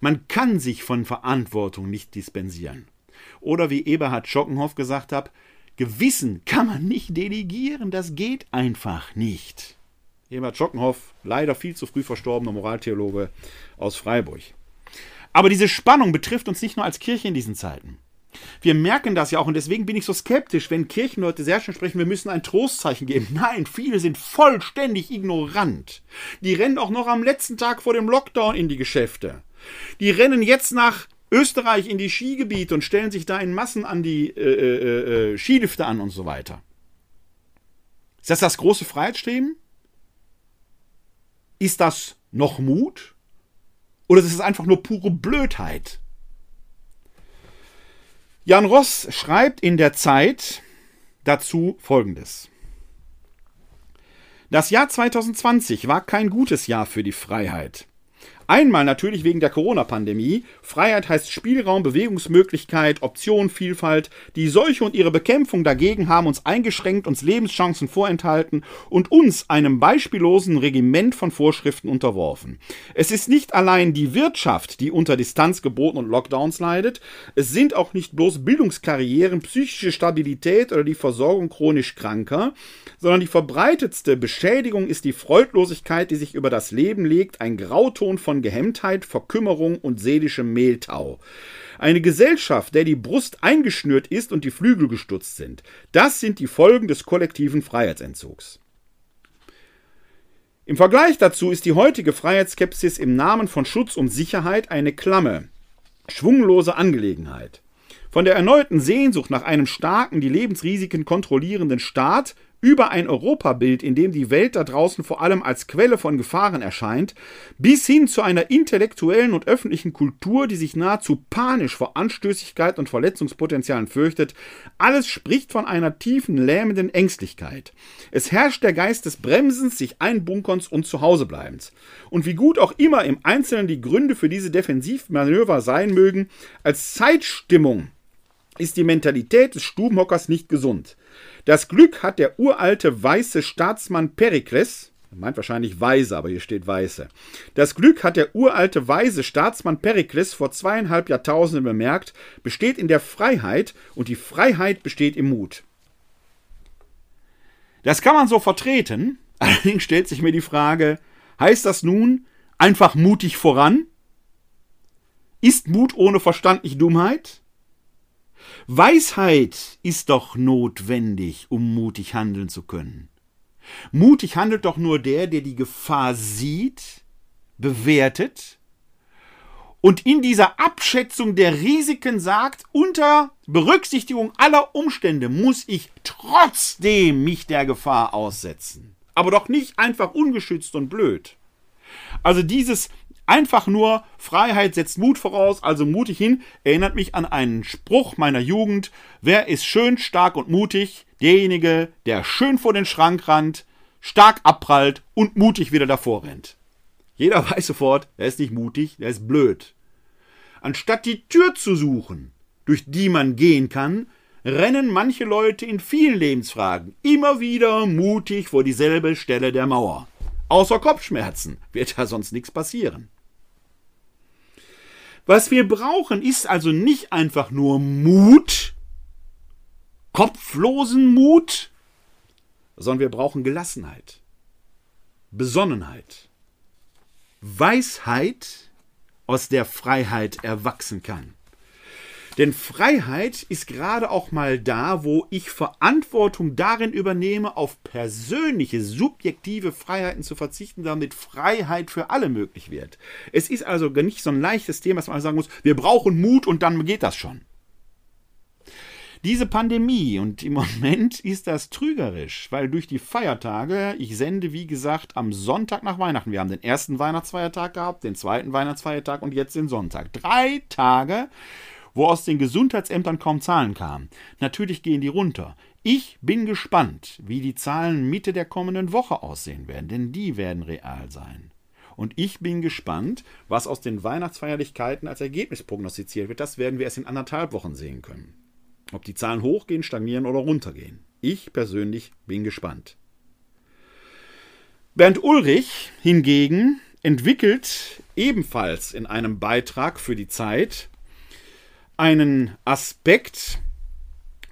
Man kann sich von Verantwortung nicht dispensieren. Oder wie Eberhard Schockenhoff gesagt hat, Gewissen kann man nicht delegieren, das geht einfach nicht. Eberhard Schockenhoff, leider viel zu früh verstorbener Moraltheologe aus Freiburg. Aber diese Spannung betrifft uns nicht nur als Kirche in diesen Zeiten. Wir merken das ja auch und deswegen bin ich so skeptisch, wenn Kirchenleute sehr schön sprechen, wir müssen ein Trostzeichen geben. Nein, viele sind vollständig ignorant. Die rennen auch noch am letzten Tag vor dem Lockdown in die Geschäfte. Die rennen jetzt nach Österreich in die Skigebiete und stellen sich da in Massen an die äh, äh, äh, Skilifte an und so weiter. Ist das das große Freiheitsstreben? Ist das noch Mut? Oder ist es einfach nur pure Blödheit? Jan Ross schreibt in der Zeit dazu Folgendes. Das Jahr 2020 war kein gutes Jahr für die Freiheit. Einmal natürlich wegen der Corona-Pandemie. Freiheit heißt Spielraum, Bewegungsmöglichkeit, Option, Vielfalt. Die Seuche und ihre Bekämpfung dagegen haben uns eingeschränkt, uns Lebenschancen vorenthalten und uns einem beispiellosen Regiment von Vorschriften unterworfen. Es ist nicht allein die Wirtschaft, die unter Distanzgeboten und Lockdowns leidet. Es sind auch nicht bloß Bildungskarrieren, psychische Stabilität oder die Versorgung chronisch Kranker, sondern die verbreitetste Beschädigung ist die Freudlosigkeit, die sich über das Leben legt, ein Grauton von Gehemmtheit, Verkümmerung und seelischem Mehltau. Eine Gesellschaft, der die Brust eingeschnürt ist und die Flügel gestutzt sind. Das sind die Folgen des kollektiven Freiheitsentzugs. Im Vergleich dazu ist die heutige Freiheitsskepsis im Namen von Schutz und Sicherheit eine klamme, schwunglose Angelegenheit. Von der erneuten Sehnsucht nach einem starken, die Lebensrisiken kontrollierenden Staat über ein Europabild, in dem die Welt da draußen vor allem als Quelle von Gefahren erscheint, bis hin zu einer intellektuellen und öffentlichen Kultur, die sich nahezu panisch vor Anstößigkeit und Verletzungspotenzialen fürchtet, alles spricht von einer tiefen, lähmenden Ängstlichkeit. Es herrscht der Geist des Bremsens, sich einbunkerns und Zuhausebleibens. Und wie gut auch immer im Einzelnen die Gründe für diese Defensivmanöver sein mögen, als Zeitstimmung ist die Mentalität des Stubenhockers nicht gesund. Das Glück hat der uralte weiße Staatsmann Perikles, er meint wahrscheinlich Weise, aber hier steht Weiße. Das Glück hat der uralte weise Staatsmann Perikles vor zweieinhalb Jahrtausenden bemerkt, besteht in der Freiheit und die Freiheit besteht im Mut. Das kann man so vertreten, allerdings stellt sich mir die Frage, heißt das nun einfach mutig voran? Ist Mut ohne Verstand nicht Dummheit? Weisheit ist doch notwendig, um mutig handeln zu können. Mutig handelt doch nur der, der die Gefahr sieht, bewertet und in dieser Abschätzung der Risiken sagt, unter Berücksichtigung aller Umstände muss ich trotzdem mich der Gefahr aussetzen. Aber doch nicht einfach ungeschützt und blöd. Also dieses Einfach nur Freiheit setzt Mut voraus, also mutig hin, erinnert mich an einen Spruch meiner Jugend. Wer ist schön, stark und mutig? Derjenige, der schön vor den Schrank rannt, stark abprallt und mutig wieder davor rennt. Jeder weiß sofort, er ist nicht mutig, er ist blöd. Anstatt die Tür zu suchen, durch die man gehen kann, rennen manche Leute in vielen Lebensfragen immer wieder mutig vor dieselbe Stelle der Mauer. Außer Kopfschmerzen wird da sonst nichts passieren. Was wir brauchen, ist also nicht einfach nur Mut, kopflosen Mut, sondern wir brauchen Gelassenheit, Besonnenheit, Weisheit, aus der Freiheit erwachsen kann. Denn Freiheit ist gerade auch mal da, wo ich Verantwortung darin übernehme, auf persönliche, subjektive Freiheiten zu verzichten, damit Freiheit für alle möglich wird. Es ist also nicht so ein leichtes Thema, dass man sagen muss, wir brauchen Mut und dann geht das schon. Diese Pandemie, und im Moment ist das trügerisch, weil durch die Feiertage, ich sende wie gesagt am Sonntag nach Weihnachten, wir haben den ersten Weihnachtsfeiertag gehabt, den zweiten Weihnachtsfeiertag und jetzt den Sonntag. Drei Tage, wo aus den Gesundheitsämtern kaum Zahlen kamen. Natürlich gehen die runter. Ich bin gespannt, wie die Zahlen Mitte der kommenden Woche aussehen werden, denn die werden real sein. Und ich bin gespannt, was aus den Weihnachtsfeierlichkeiten als Ergebnis prognostiziert wird. Das werden wir erst in anderthalb Wochen sehen können. Ob die Zahlen hochgehen, stagnieren oder runtergehen. Ich persönlich bin gespannt. Bernd Ulrich hingegen entwickelt ebenfalls in einem Beitrag für die Zeit einen Aspekt,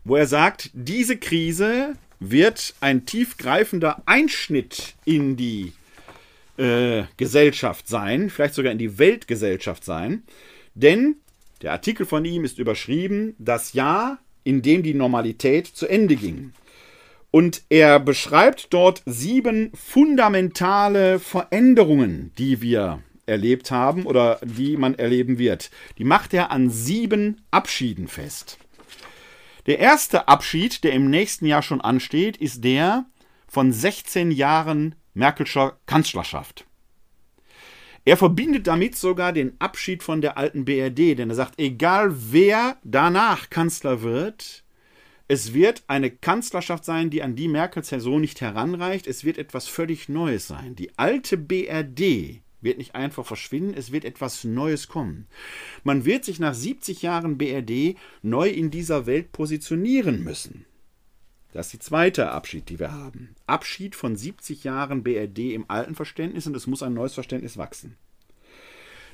wo er sagt, diese Krise wird ein tiefgreifender Einschnitt in die äh, Gesellschaft sein, vielleicht sogar in die Weltgesellschaft sein, denn der Artikel von ihm ist überschrieben, das Jahr, in dem die Normalität zu Ende ging. Und er beschreibt dort sieben fundamentale Veränderungen, die wir erlebt haben oder die man erleben wird. Die macht er an sieben Abschieden fest. Der erste Abschied, der im nächsten Jahr schon ansteht, ist der von 16 Jahren Merkelscher Kanzlerschaft. Er verbindet damit sogar den Abschied von der alten BRD, denn er sagt, egal wer danach Kanzler wird, es wird eine Kanzlerschaft sein, die an die Merkels Person nicht heranreicht. Es wird etwas völlig Neues sein. Die alte BRD wird nicht einfach verschwinden, es wird etwas Neues kommen. Man wird sich nach 70 Jahren BRD neu in dieser Welt positionieren müssen. Das ist die zweite Abschied, die wir haben. Abschied von 70 Jahren BRD im alten Verständnis und es muss ein neues Verständnis wachsen.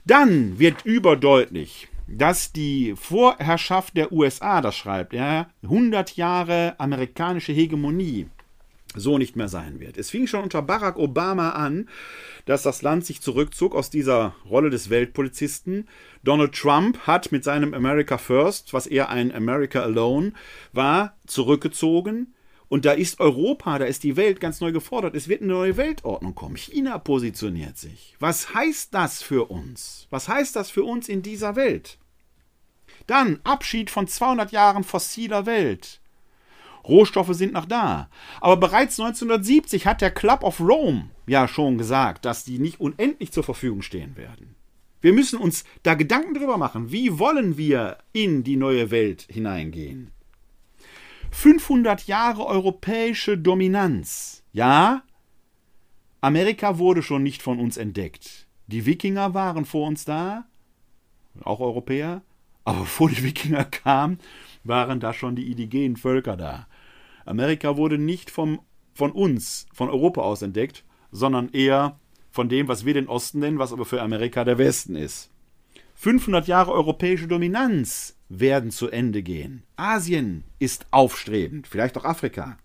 Dann wird überdeutlich, dass die Vorherrschaft der USA, das schreibt er, 100 Jahre amerikanische Hegemonie so nicht mehr sein wird. Es fing schon unter Barack Obama an, dass das Land sich zurückzog aus dieser Rolle des Weltpolizisten. Donald Trump hat mit seinem America First, was eher ein America Alone war, zurückgezogen. Und da ist Europa, da ist die Welt ganz neu gefordert. Es wird eine neue Weltordnung kommen. China positioniert sich. Was heißt das für uns? Was heißt das für uns in dieser Welt? Dann Abschied von 200 Jahren fossiler Welt. Rohstoffe sind noch da. Aber bereits 1970 hat der Club of Rome ja schon gesagt, dass die nicht unendlich zur Verfügung stehen werden. Wir müssen uns da Gedanken drüber machen, wie wollen wir in die neue Welt hineingehen. 500 Jahre europäische Dominanz. Ja, Amerika wurde schon nicht von uns entdeckt. Die Wikinger waren vor uns da, auch Europäer, aber bevor die Wikinger kamen, waren da schon die indigenen Völker da. Amerika wurde nicht vom, von uns, von Europa aus entdeckt, sondern eher von dem, was wir den Osten nennen, was aber für Amerika der Westen ist. 500 Jahre europäische Dominanz werden zu Ende gehen. Asien ist aufstrebend, vielleicht auch Afrika.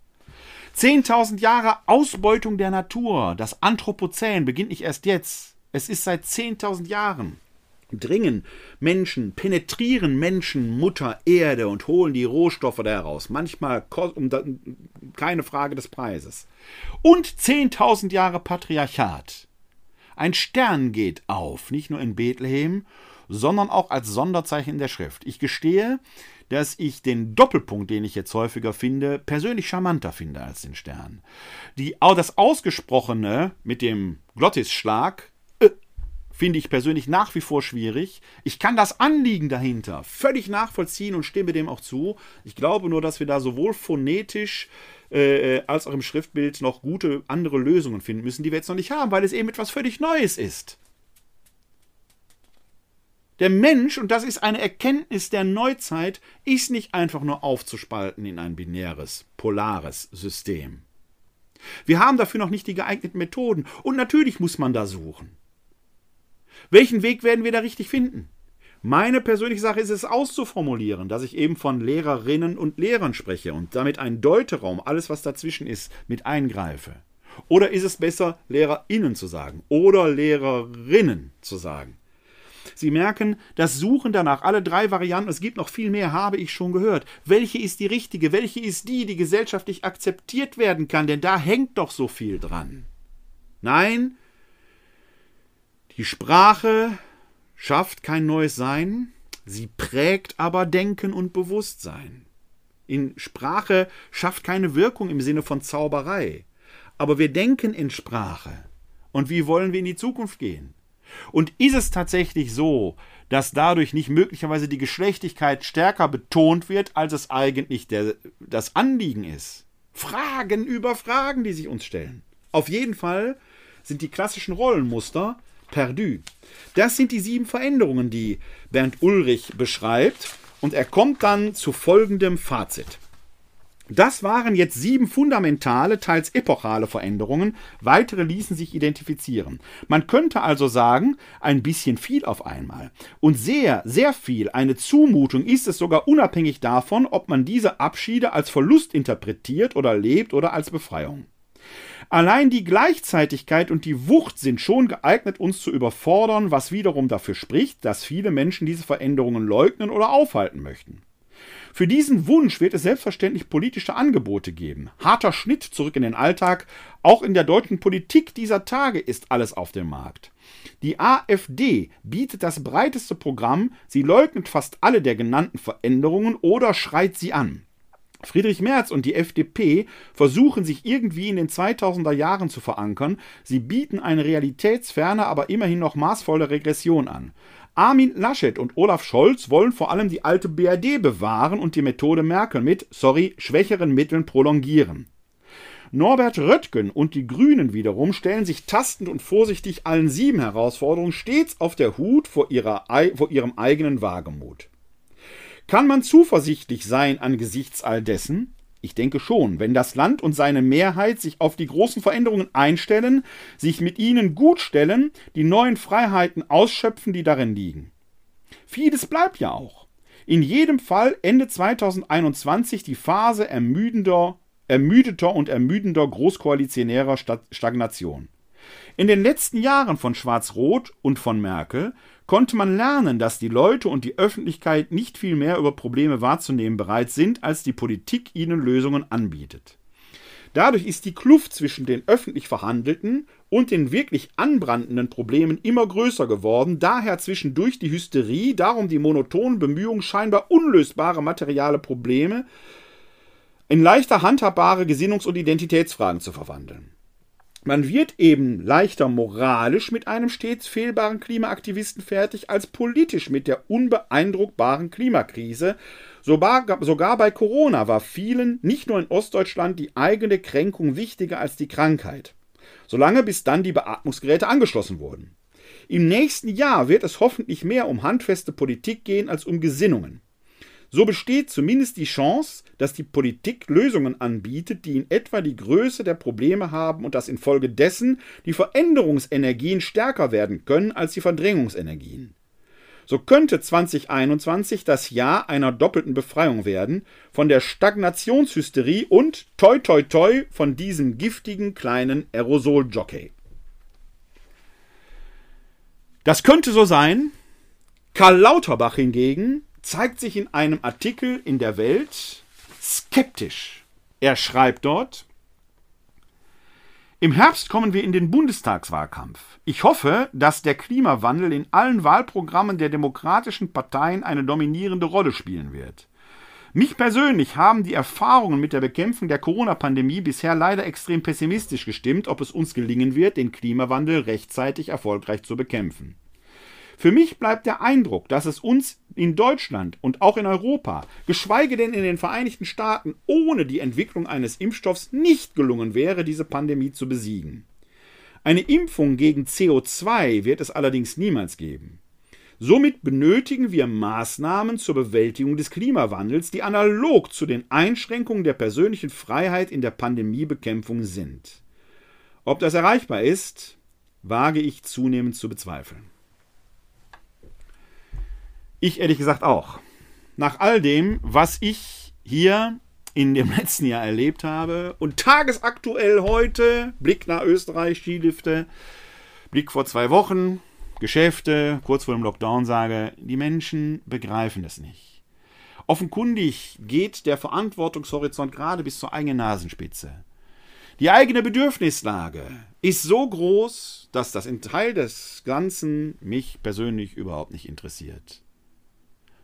10.000 Jahre Ausbeutung der Natur. Das Anthropozän beginnt nicht erst jetzt. Es ist seit 10.000 Jahren dringen Menschen, penetrieren Menschen Mutter Erde und holen die Rohstoffe da heraus. Manchmal um, keine Frage des Preises. Und 10.000 Jahre Patriarchat. Ein Stern geht auf, nicht nur in Bethlehem, sondern auch als Sonderzeichen in der Schrift. Ich gestehe, dass ich den Doppelpunkt, den ich jetzt häufiger finde, persönlich charmanter finde als den Stern. Die, das Ausgesprochene mit dem Glottisschlag finde ich persönlich nach wie vor schwierig. Ich kann das Anliegen dahinter völlig nachvollziehen und stimme dem auch zu. Ich glaube nur, dass wir da sowohl phonetisch äh, als auch im Schriftbild noch gute andere Lösungen finden müssen, die wir jetzt noch nicht haben, weil es eben etwas völlig Neues ist. Der Mensch, und das ist eine Erkenntnis der Neuzeit, ist nicht einfach nur aufzuspalten in ein binäres, polares System. Wir haben dafür noch nicht die geeigneten Methoden und natürlich muss man da suchen. Welchen Weg werden wir da richtig finden? Meine persönliche Sache ist es auszuformulieren, dass ich eben von Lehrerinnen und Lehrern spreche und damit einen Deuteraum, alles was dazwischen ist, mit eingreife. Oder ist es besser, LehrerInnen zu sagen oder Lehrerinnen zu sagen? Sie merken, das Suchen danach, alle drei Varianten, es gibt noch viel mehr, habe ich schon gehört. Welche ist die richtige? Welche ist die, die gesellschaftlich akzeptiert werden kann? Denn da hängt doch so viel dran. Nein, die Sprache schafft kein neues Sein, sie prägt aber Denken und Bewusstsein. in Sprache schafft keine Wirkung im Sinne von Zauberei. Aber wir denken in Sprache. Und wie wollen wir in die Zukunft gehen? Und ist es tatsächlich so, dass dadurch nicht möglicherweise die Geschlechtigkeit stärker betont wird, als es eigentlich der, das Anliegen ist? Fragen über Fragen, die sich uns stellen. Auf jeden Fall sind die klassischen Rollenmuster perdu. Das sind die sieben Veränderungen, die Bernd Ulrich beschreibt. Und er kommt dann zu folgendem Fazit. Das waren jetzt sieben fundamentale, teils epochale Veränderungen, weitere ließen sich identifizieren. Man könnte also sagen, ein bisschen viel auf einmal. Und sehr, sehr viel, eine Zumutung ist es sogar unabhängig davon, ob man diese Abschiede als Verlust interpretiert oder lebt oder als Befreiung. Allein die Gleichzeitigkeit und die Wucht sind schon geeignet, uns zu überfordern, was wiederum dafür spricht, dass viele Menschen diese Veränderungen leugnen oder aufhalten möchten. Für diesen Wunsch wird es selbstverständlich politische Angebote geben. Harter Schnitt zurück in den Alltag. Auch in der deutschen Politik dieser Tage ist alles auf dem Markt. Die AfD bietet das breiteste Programm, sie leugnet fast alle der genannten Veränderungen oder schreit sie an. Friedrich Merz und die FDP versuchen sich irgendwie in den 2000er Jahren zu verankern. Sie bieten eine realitätsferne, aber immerhin noch maßvolle Regression an. Armin Laschet und Olaf Scholz wollen vor allem die alte BRD bewahren und die Methode Merkel mit, sorry, schwächeren Mitteln prolongieren. Norbert Röttgen und die Grünen wiederum stellen sich tastend und vorsichtig allen sieben Herausforderungen stets auf der Hut vor, ihrer, vor ihrem eigenen Wagemut. Kann man zuversichtlich sein angesichts all dessen? Ich denke schon, wenn das Land und seine Mehrheit sich auf die großen Veränderungen einstellen, sich mit ihnen gut stellen, die neuen Freiheiten ausschöpfen, die darin liegen. Vieles bleibt ja auch. In jedem Fall Ende 2021 die Phase ermüdender, ermüdeter und ermüdender großkoalitionärer Stagnation. In den letzten Jahren von Schwarz-Rot und von Merkel konnte man lernen, dass die Leute und die Öffentlichkeit nicht viel mehr über Probleme wahrzunehmen bereit sind, als die Politik ihnen Lösungen anbietet. Dadurch ist die Kluft zwischen den öffentlich verhandelten und den wirklich anbrandenden Problemen immer größer geworden, daher zwischendurch die Hysterie, darum die monotonen Bemühungen, scheinbar unlösbare materiale Probleme in leichter handhabbare Gesinnungs- und Identitätsfragen zu verwandeln. Man wird eben leichter moralisch mit einem stets fehlbaren Klimaaktivisten fertig als politisch mit der unbeeindruckbaren Klimakrise. Sogar, bei Corona war vielen, nicht nur in Ostdeutschland, die eigene Kränkung wichtiger als die Krankheit. Solange bis dann die Beatmungsgeräte angeschlossen wurden. Im nächsten Jahr wird es hoffentlich mehr um handfeste Politik gehen als um Gesinnungen. So besteht zumindest die Chance, dass die Politik Lösungen anbietet, die in etwa die Größe der Probleme haben und dass infolgedessen die Veränderungsenergien stärker werden können als die Verdrängungsenergien. So könnte 2021 das Jahr einer doppelten Befreiung werden, von der Stagnationshysterie und toi toi toi von diesem giftigen kleinen Aerosoljockey. Das könnte so sein. Karl Lauterbach hingegen zeigt sich in einem Artikel in der Welt skeptisch. Er schreibt dort, im Herbst kommen wir in den Bundestagswahlkampf. Ich hoffe, dass der Klimawandel in allen Wahlprogrammen der demokratischen Parteien eine dominierende Rolle spielen wird. Mich persönlich haben die Erfahrungen mit der Bekämpfung der Corona-Pandemie bisher leider extrem pessimistisch gestimmt, ob es uns gelingen wird, den Klimawandel rechtzeitig erfolgreich zu bekämpfen. Für mich bleibt der Eindruck, dass es uns in Deutschland und auch in Europa, geschweige denn in den Vereinigten Staaten, ohne die Entwicklung eines Impfstoffs nicht gelungen wäre, diese Pandemie zu besiegen. Eine Impfung gegen CO2 wird es allerdings niemals geben. Somit benötigen wir Maßnahmen zur Bewältigung des Klimawandels, die analog zu den Einschränkungen der persönlichen Freiheit in der Pandemiebekämpfung sind. Ob das erreichbar ist, wage ich zunehmend zu bezweifeln. Ich ehrlich gesagt auch. Nach all dem, was ich hier in dem letzten Jahr erlebt habe und tagesaktuell heute, Blick nach Österreich, Skilifte, Blick vor zwei Wochen, Geschäfte, kurz vor dem Lockdown sage, die Menschen begreifen das nicht. Offenkundig geht der Verantwortungshorizont gerade bis zur eigenen Nasenspitze. Die eigene Bedürfnislage ist so groß, dass das in Teil des Ganzen mich persönlich überhaupt nicht interessiert.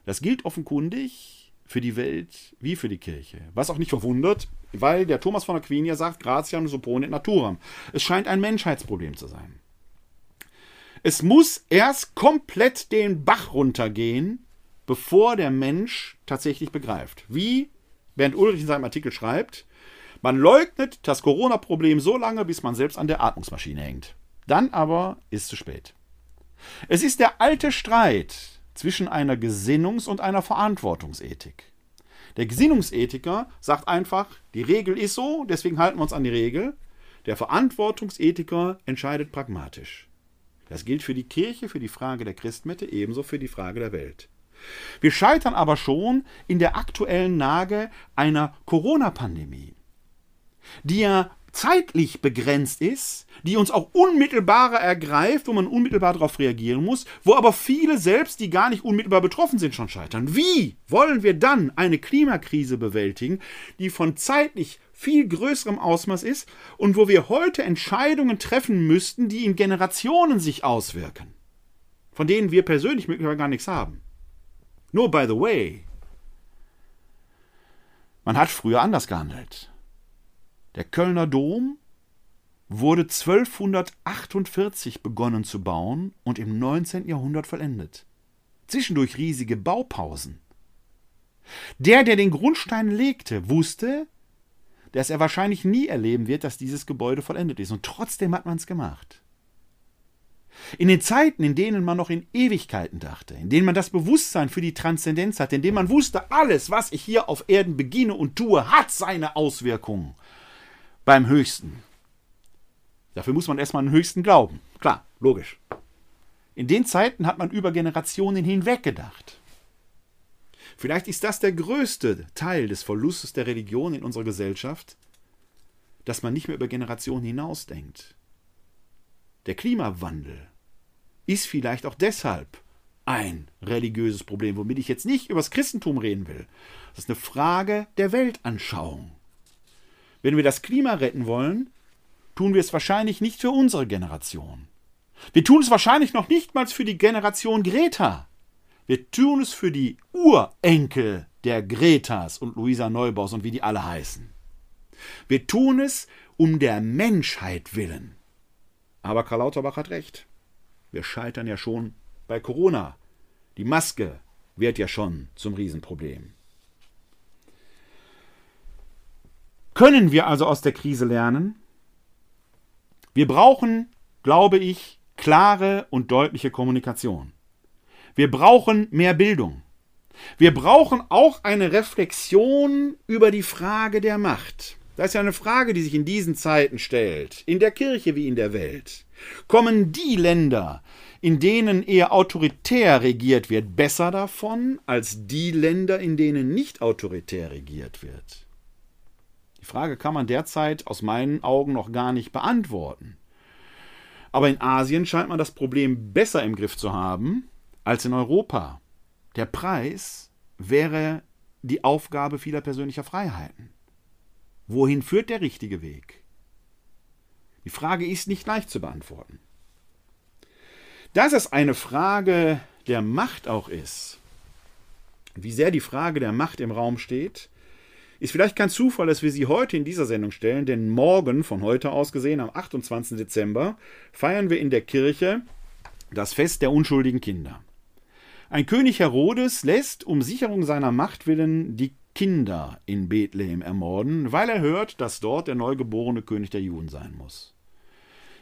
Das gilt offenkundig für die Welt wie für die Kirche. Was auch nicht verwundert, weil der Thomas von Aquin ja sagt, gratiam supponet naturam. Es scheint ein Menschheitsproblem zu sein. Es muss erst komplett den Bach runtergehen, bevor der Mensch tatsächlich begreift. Wie Bernd Ulrich in seinem Artikel schreibt, man leugnet das Corona-Problem so lange, bis man selbst an der Atmungsmaschine hängt. Dann aber ist es zu spät. Es ist der alte Streit zwischen einer Gesinnungs- und einer Verantwortungsethik. Der Gesinnungsethiker sagt einfach, die Regel ist so, deswegen halten wir uns an die Regel. Der Verantwortungsethiker entscheidet pragmatisch. Das gilt für die Kirche, für die Frage der Christmette, ebenso für die Frage der Welt. Wir scheitern aber schon in der aktuellen Lage einer Corona-Pandemie, die ja zeitlich begrenzt ist, die uns auch unmittelbarer ergreift, wo man unmittelbar darauf reagieren muss, wo aber viele selbst, die gar nicht unmittelbar betroffen sind, schon scheitern. Wie wollen wir dann eine Klimakrise bewältigen, die von zeitlich viel größerem Ausmaß ist und wo wir heute Entscheidungen treffen müssten, die in Generationen sich auswirken, von denen wir persönlich möglicherweise gar nichts haben? Nur by the way, man hat früher anders gehandelt. Der Kölner Dom wurde 1248 begonnen zu bauen und im 19. Jahrhundert vollendet. Zwischendurch riesige Baupausen. Der, der den Grundstein legte, wusste, dass er wahrscheinlich nie erleben wird, dass dieses Gebäude vollendet ist. Und trotzdem hat man es gemacht. In den Zeiten, in denen man noch in Ewigkeiten dachte, in denen man das Bewusstsein für die Transzendenz hatte, in denen man wusste, alles, was ich hier auf Erden beginne und tue, hat seine Auswirkungen beim Höchsten. Dafür muss man erstmal an den Höchsten glauben. Klar, logisch. In den Zeiten hat man über Generationen hinweg gedacht. Vielleicht ist das der größte Teil des Verlustes der Religion in unserer Gesellschaft, dass man nicht mehr über Generationen hinausdenkt. Der Klimawandel ist vielleicht auch deshalb ein religiöses Problem, womit ich jetzt nicht über das Christentum reden will. Das ist eine Frage der Weltanschauung. Wenn wir das Klima retten wollen, tun wir es wahrscheinlich nicht für unsere Generation. Wir tun es wahrscheinlich noch nicht mal für die Generation Greta. Wir tun es für die Urenkel der Gretas und Luisa Neubaus und wie die alle heißen. Wir tun es um der Menschheit willen. Aber Karl Lauterbach hat recht. Wir scheitern ja schon bei Corona. Die Maske wird ja schon zum Riesenproblem. Können wir also aus der Krise lernen? Wir brauchen, glaube ich, klare und deutliche Kommunikation. Wir brauchen mehr Bildung. Wir brauchen auch eine Reflexion über die Frage der Macht. Das ist ja eine Frage, die sich in diesen Zeiten stellt, in der Kirche wie in der Welt. Kommen die Länder, in denen eher autoritär regiert wird, besser davon als die Länder, in denen nicht autoritär regiert wird? Frage kann man derzeit aus meinen Augen noch gar nicht beantworten. Aber in Asien scheint man das Problem besser im Griff zu haben als in Europa. Der Preis wäre die Aufgabe vieler persönlicher Freiheiten. Wohin führt der richtige Weg? Die Frage ist nicht leicht zu beantworten. Dass es eine Frage der Macht auch ist, wie sehr die Frage der Macht im Raum steht, ist vielleicht kein Zufall, dass wir sie heute in dieser Sendung stellen, denn morgen, von heute aus gesehen, am 28. Dezember, feiern wir in der Kirche das Fest der unschuldigen Kinder. Ein König Herodes lässt um Sicherung seiner Macht willen die Kinder in Bethlehem ermorden, weil er hört, dass dort der neugeborene König der Juden sein muss.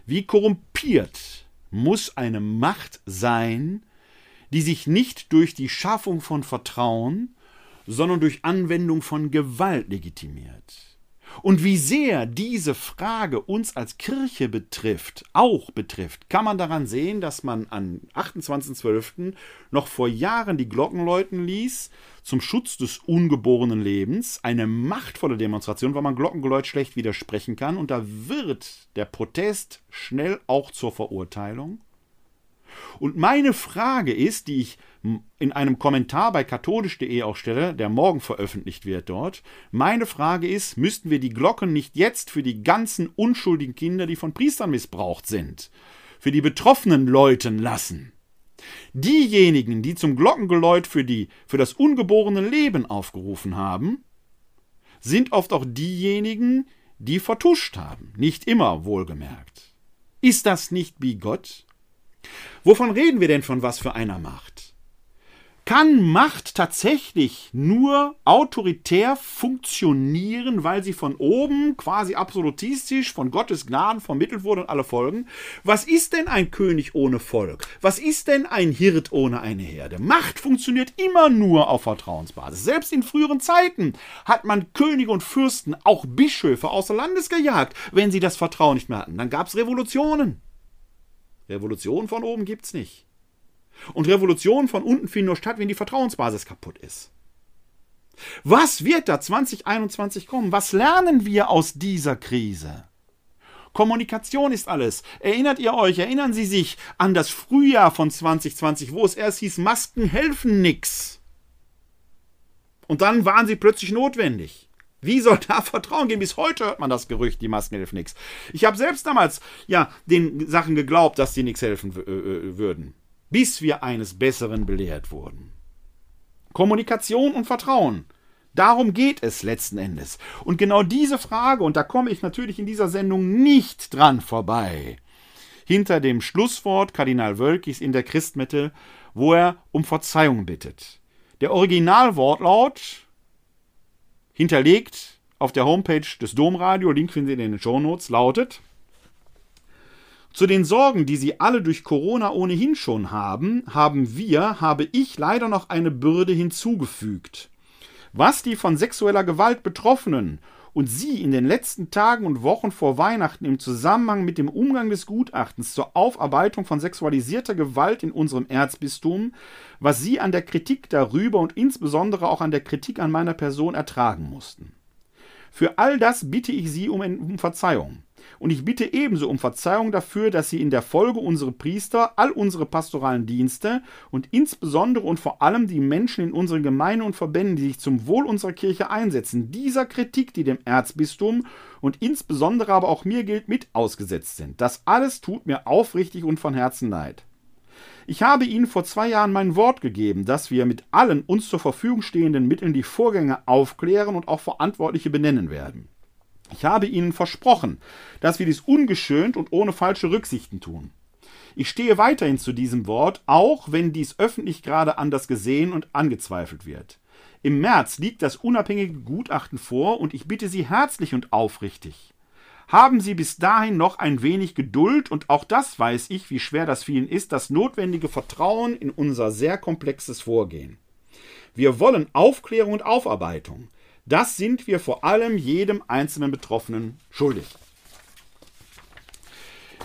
Wie korrumpiert muss eine Macht sein, die sich nicht durch die Schaffung von Vertrauen, sondern durch Anwendung von Gewalt legitimiert. Und wie sehr diese Frage uns als Kirche betrifft, auch betrifft, kann man daran sehen, dass man am 28.12. noch vor Jahren die Glocken läuten ließ zum Schutz des ungeborenen Lebens. Eine machtvolle Demonstration, weil man Glockengeläut schlecht widersprechen kann. Und da wird der Protest schnell auch zur Verurteilung. Und meine Frage ist, die ich in einem Kommentar bei katholisch.de auch stelle, der morgen veröffentlicht wird dort. Meine Frage ist, müssten wir die Glocken nicht jetzt für die ganzen unschuldigen Kinder, die von Priestern missbraucht sind, für die Betroffenen läuten lassen? Diejenigen, die zum Glockengeläut für, die, für das ungeborene Leben aufgerufen haben, sind oft auch diejenigen, die vertuscht haben. Nicht immer wohlgemerkt. Ist das nicht wie Gott? Wovon reden wir denn von was für einer Macht? Kann Macht tatsächlich nur autoritär funktionieren, weil sie von oben quasi absolutistisch von Gottes Gnaden vermittelt wurde und alle folgen? Was ist denn ein König ohne Volk? Was ist denn ein Hirt ohne eine Herde? Macht funktioniert immer nur auf Vertrauensbasis. Selbst in früheren Zeiten hat man Könige und Fürsten, auch Bischöfe außer Landes gejagt, wenn sie das Vertrauen nicht mehr hatten. Dann gab es Revolutionen. Revolutionen von oben gibt's nicht. Und Revolutionen von unten finden nur statt, wenn die Vertrauensbasis kaputt ist. Was wird da 2021 kommen? Was lernen wir aus dieser Krise? Kommunikation ist alles. Erinnert ihr euch, erinnern Sie sich an das Frühjahr von 2020, wo es erst hieß, Masken helfen nix. Und dann waren sie plötzlich notwendig. Wie soll da Vertrauen gehen? Bis heute hört man das Gerücht, die Masken helfen nix. Ich habe selbst damals ja den Sachen geglaubt, dass die nichts helfen äh, äh, würden bis wir eines Besseren belehrt wurden. Kommunikation und Vertrauen. Darum geht es letzten Endes. Und genau diese Frage, und da komme ich natürlich in dieser Sendung nicht dran vorbei, hinter dem Schlusswort Kardinal Wölkis in der Christmette, wo er um Verzeihung bittet. Der Originalwortlaut, hinterlegt auf der Homepage des Domradio, Link finden Sie in den Shownotes, lautet zu den Sorgen, die Sie alle durch Corona ohnehin schon haben, haben wir, habe ich leider noch eine Bürde hinzugefügt. Was die von sexueller Gewalt Betroffenen und Sie in den letzten Tagen und Wochen vor Weihnachten im Zusammenhang mit dem Umgang des Gutachtens zur Aufarbeitung von sexualisierter Gewalt in unserem Erzbistum, was Sie an der Kritik darüber und insbesondere auch an der Kritik an meiner Person ertragen mussten. Für all das bitte ich Sie um, Verzeihung. Und ich bitte ebenso um Verzeihung dafür, dass sie in der Folge unsere Priester, all unsere pastoralen Dienste und insbesondere und vor allem die Menschen in unseren Gemeinden und Verbänden, die sich zum Wohl unserer Kirche einsetzen, dieser Kritik, die dem Erzbistum und insbesondere aber auch mir gilt, mit ausgesetzt sind. Das alles tut mir aufrichtig und von Herzen leid. Ich habe Ihnen vor zwei Jahren mein Wort gegeben, dass wir mit allen uns zur Verfügung stehenden Mitteln die Vorgänge aufklären und auch Verantwortliche benennen werden. Ich habe Ihnen versprochen, dass wir dies ungeschönt und ohne falsche Rücksichten tun. Ich stehe weiterhin zu diesem Wort, auch wenn dies öffentlich gerade anders gesehen und angezweifelt wird. Im März liegt das unabhängige Gutachten vor und ich bitte Sie herzlich und aufrichtig. Haben Sie bis dahin noch ein wenig Geduld und auch das weiß ich, wie schwer das vielen ist, das notwendige Vertrauen in unser sehr komplexes Vorgehen. Wir wollen Aufklärung und Aufarbeitung. Das sind wir vor allem jedem einzelnen Betroffenen schuldig.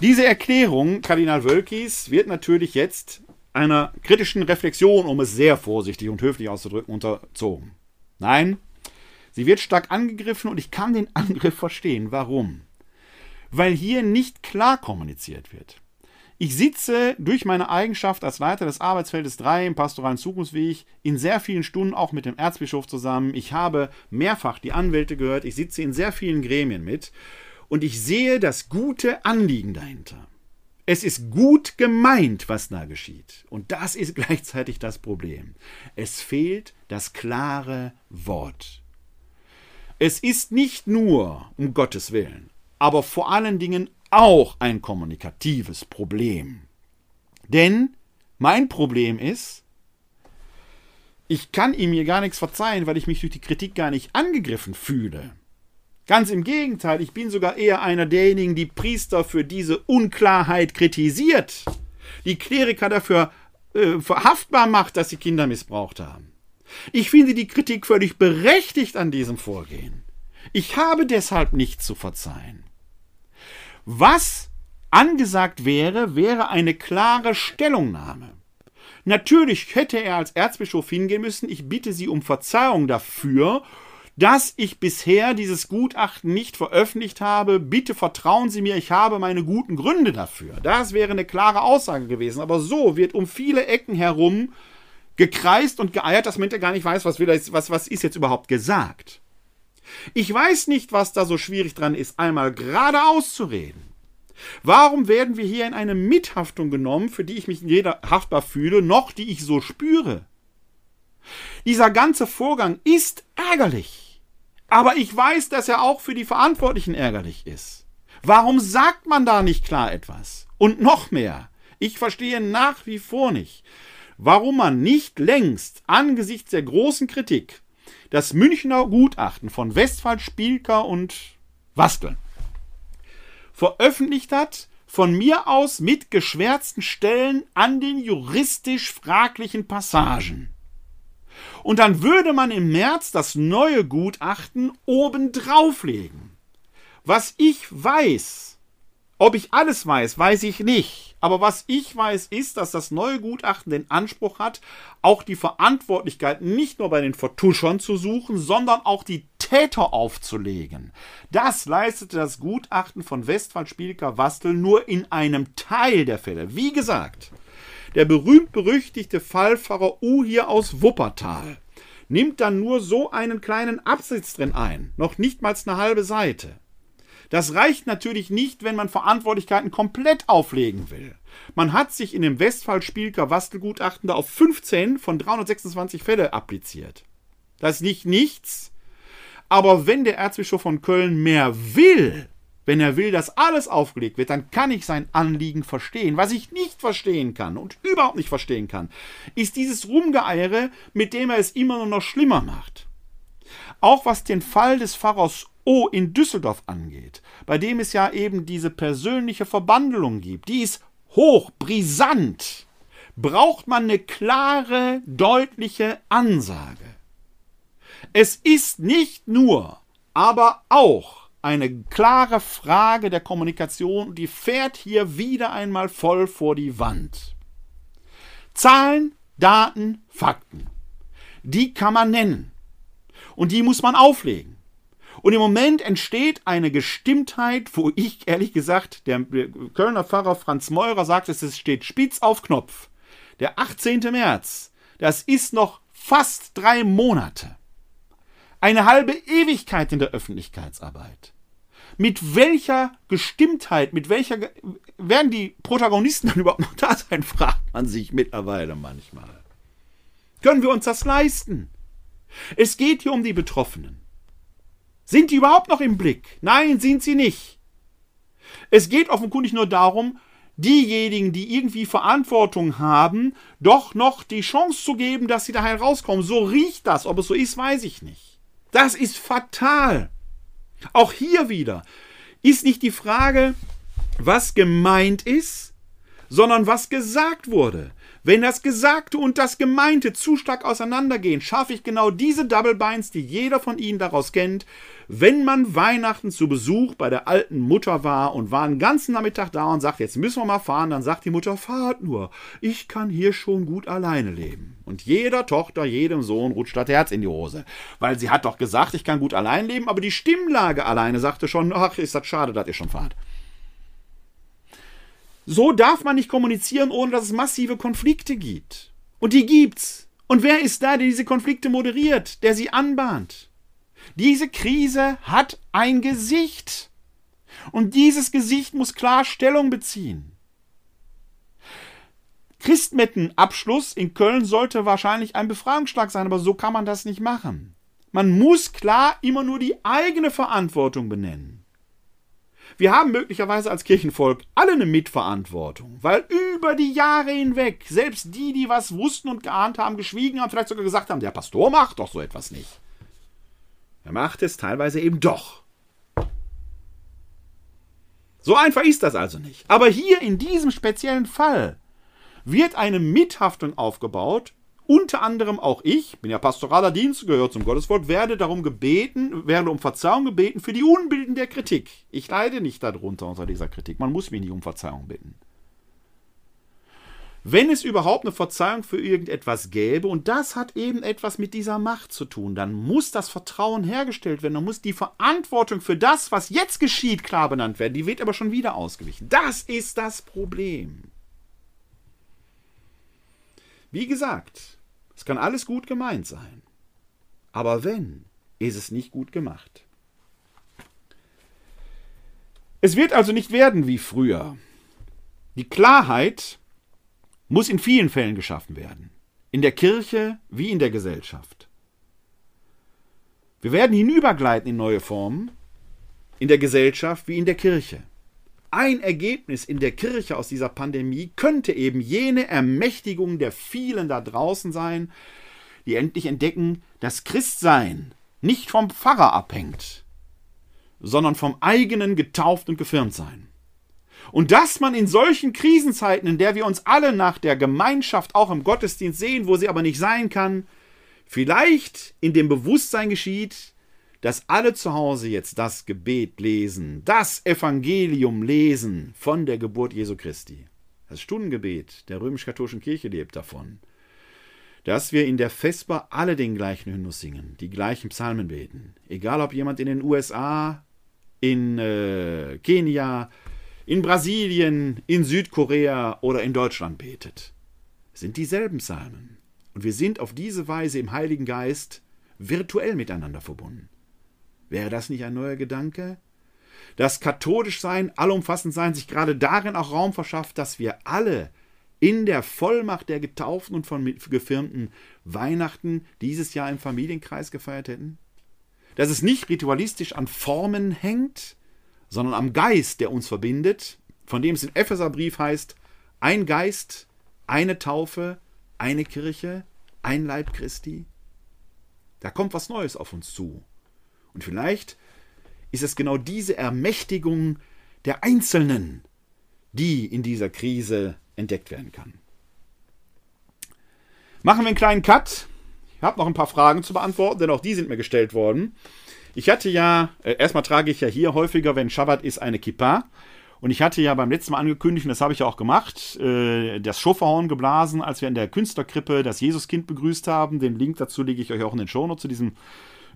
Diese Erklärung Kardinal Wölkis wird natürlich jetzt einer kritischen Reflexion, um es sehr vorsichtig und höflich auszudrücken, unterzogen. Nein, sie wird stark angegriffen und ich kann den Angriff verstehen. Warum? Weil hier nicht klar kommuniziert wird. Ich sitze durch meine Eigenschaft als Leiter des Arbeitsfeldes 3 im pastoralen Zukunftsweg in sehr vielen Stunden auch mit dem Erzbischof zusammen. Ich habe mehrfach die Anwälte gehört. Ich sitze in sehr vielen Gremien mit. Und ich sehe das gute Anliegen dahinter. Es ist gut gemeint, was da geschieht. Und das ist gleichzeitig das Problem. Es fehlt das klare Wort. Es ist nicht nur, um Gottes Willen, aber vor allen Dingen auch ein kommunikatives Problem. Denn mein Problem ist, ich kann ihm hier gar nichts verzeihen, weil ich mich durch die Kritik gar nicht angegriffen fühle. Ganz im Gegenteil, ich bin sogar eher einer derjenigen, die Priester für diese Unklarheit kritisiert, die Kleriker dafür äh, verhaftbar macht, dass sie Kinder missbraucht haben. Ich finde die Kritik völlig berechtigt an diesem Vorgehen. Ich habe deshalb nichts zu verzeihen. Was angesagt wäre, wäre eine klare Stellungnahme. Natürlich hätte er als Erzbischof hingehen müssen, ich bitte Sie um Verzeihung dafür, dass ich bisher dieses Gutachten nicht veröffentlicht habe. Bitte vertrauen Sie mir, ich habe meine guten Gründe dafür. Das wäre eine klare Aussage gewesen. Aber so wird um viele Ecken herum gekreist und geeiert, dass man gar nicht weiß, was, will, was, was ist jetzt überhaupt gesagt. Ich weiß nicht, was da so schwierig dran ist, einmal geradeaus zu reden. Warum werden wir hier in eine Mithaftung genommen, für die ich mich weder haftbar fühle, noch die ich so spüre? Dieser ganze Vorgang ist ärgerlich. Aber ich weiß, dass er auch für die Verantwortlichen ärgerlich ist. Warum sagt man da nicht klar etwas? Und noch mehr, ich verstehe nach wie vor nicht, warum man nicht längst angesichts der großen Kritik das Münchner Gutachten von Westphal, Spielker und Wasteln veröffentlicht hat, von mir aus mit geschwärzten Stellen an den juristisch fraglichen Passagen. Und dann würde man im März das neue Gutachten obendrauf legen. Was ich weiß, ob ich alles weiß, weiß ich nicht. Aber was ich weiß, ist, dass das neue Gutachten den Anspruch hat, auch die Verantwortlichkeit nicht nur bei den Vertuschern zu suchen, sondern auch die Täter aufzulegen. Das leistete das Gutachten von Westphal Spielker Wastel nur in einem Teil der Fälle. Wie gesagt, der berühmt-berüchtigte Fallpfarrer U hier aus Wuppertal nimmt dann nur so einen kleinen Absatz drin ein, noch nicht mal eine halbe Seite. Das reicht natürlich nicht, wenn man Verantwortlichkeiten komplett auflegen will. Man hat sich in dem Westphal-Spielker-Wastel-Gutachten da auf 15 von 326 Fälle appliziert. Das ist nicht nichts, aber wenn der Erzbischof von Köln mehr will, wenn er will, dass alles aufgelegt wird, dann kann ich sein Anliegen verstehen. Was ich nicht verstehen kann und überhaupt nicht verstehen kann, ist dieses Rumgeeiere, mit dem er es immer nur noch schlimmer macht. Auch was den Fall des Pfarrers O in Düsseldorf angeht, bei dem es ja eben diese persönliche Verbandelung gibt, die ist hoch brisant, braucht man eine klare, deutliche Ansage. Es ist nicht nur, aber auch eine klare Frage der Kommunikation, die fährt hier wieder einmal voll vor die Wand. Zahlen, Daten, Fakten. Die kann man nennen. Und die muss man auflegen. Und im Moment entsteht eine Gestimmtheit, wo ich ehrlich gesagt, der Kölner Pfarrer Franz Meurer sagt, es steht spitz auf Knopf. Der 18. März, das ist noch fast drei Monate. Eine halbe Ewigkeit in der Öffentlichkeitsarbeit. Mit welcher Gestimmtheit, mit welcher werden die Protagonisten dann überhaupt noch da sein, fragt man sich mittlerweile manchmal. Können wir uns das leisten? Es geht hier um die Betroffenen. Sind die überhaupt noch im Blick? Nein, sind sie nicht. Es geht offenkundig nur darum, diejenigen, die irgendwie Verantwortung haben, doch noch die Chance zu geben, dass sie da herauskommen. So riecht das. Ob es so ist, weiß ich nicht. Das ist fatal. Auch hier wieder ist nicht die Frage, was gemeint ist, sondern was gesagt wurde. Wenn das Gesagte und das Gemeinte zu stark auseinandergehen, schaffe ich genau diese Double Binds, die jeder von Ihnen daraus kennt. Wenn man Weihnachten zu Besuch bei der alten Mutter war und war einen ganzen Nachmittag da und sagt, jetzt müssen wir mal fahren, dann sagt die Mutter, fahrt nur. Ich kann hier schon gut alleine leben. Und jeder Tochter, jedem Sohn rutscht das Herz in die Hose. Weil sie hat doch gesagt, ich kann gut allein leben, aber die Stimmlage alleine sagte schon, ach, ist das schade, dass ihr schon fahrt. So darf man nicht kommunizieren, ohne dass es massive Konflikte gibt. Und die gibt's. Und wer ist da, der diese Konflikte moderiert, der sie anbahnt? Diese Krise hat ein Gesicht. Und dieses Gesicht muss klar Stellung beziehen. Christmettenabschluss in Köln sollte wahrscheinlich ein Befragungsschlag sein, aber so kann man das nicht machen. Man muss klar immer nur die eigene Verantwortung benennen. Wir haben möglicherweise als Kirchenvolk alle eine Mitverantwortung, weil über die Jahre hinweg selbst die, die was wussten und geahnt haben, geschwiegen haben, vielleicht sogar gesagt haben, der Pastor macht doch so etwas nicht. Er macht es teilweise eben doch. So einfach ist das also nicht. Aber hier in diesem speziellen Fall wird eine Mithaftung aufgebaut unter anderem auch ich, bin ja pastoraler Dienst, gehört zum Gottesvolk, werde darum gebeten, werde um Verzeihung gebeten für die Unbilden der Kritik. Ich leide nicht darunter unter dieser Kritik. Man muss mich nicht um Verzeihung bitten. Wenn es überhaupt eine Verzeihung für irgendetwas gäbe, und das hat eben etwas mit dieser Macht zu tun, dann muss das Vertrauen hergestellt werden, dann muss die Verantwortung für das, was jetzt geschieht, klar benannt werden. Die wird aber schon wieder ausgewichen. Das ist das Problem. Wie gesagt, es kann alles gut gemeint sein. Aber wenn, ist es nicht gut gemacht. Es wird also nicht werden wie früher. Die Klarheit muss in vielen Fällen geschaffen werden. In der Kirche wie in der Gesellschaft. Wir werden hinübergleiten in neue Formen, in der Gesellschaft wie in der Kirche. Ein Ergebnis in der Kirche aus dieser Pandemie könnte eben jene Ermächtigung der vielen da draußen sein, die endlich entdecken, dass Christsein nicht vom Pfarrer abhängt, sondern vom eigenen getauft und gefirmt sein. Und dass man in solchen Krisenzeiten, in der wir uns alle nach der Gemeinschaft auch im Gottesdienst sehen, wo sie aber nicht sein kann, vielleicht in dem Bewusstsein geschieht, dass alle zu Hause jetzt das Gebet lesen, das Evangelium lesen von der Geburt Jesu Christi. Das Stundengebet der römisch-katholischen Kirche lebt davon. Dass wir in der Vesper alle den gleichen Hymnus singen, die gleichen Psalmen beten. Egal ob jemand in den USA, in äh, Kenia, in Brasilien, in Südkorea oder in Deutschland betet. Es sind dieselben Psalmen. Und wir sind auf diese Weise im Heiligen Geist virtuell miteinander verbunden. Wäre das nicht ein neuer Gedanke? Das katholisch Sein, allumfassend Sein, sich gerade darin auch Raum verschafft, dass wir alle in der Vollmacht der Getauften und von Gefirmten Weihnachten dieses Jahr im Familienkreis gefeiert hätten? Dass es nicht ritualistisch an Formen hängt, sondern am Geist, der uns verbindet, von dem es im Epheserbrief heißt, ein Geist, eine Taufe, eine Kirche, ein Leib Christi. Da kommt was Neues auf uns zu. Und vielleicht ist es genau diese Ermächtigung der Einzelnen, die in dieser Krise entdeckt werden kann. Machen wir einen kleinen Cut. Ich habe noch ein paar Fragen zu beantworten, denn auch die sind mir gestellt worden. Ich hatte ja, äh, erstmal trage ich ja hier häufiger, wenn Shabbat ist, eine Kippa. Und ich hatte ja beim letzten Mal angekündigt, und das habe ich ja auch gemacht, äh, das Schofferhorn geblasen, als wir in der Künstlerkrippe das Jesuskind begrüßt haben. Den Link dazu lege ich euch auch in den Show zu diesem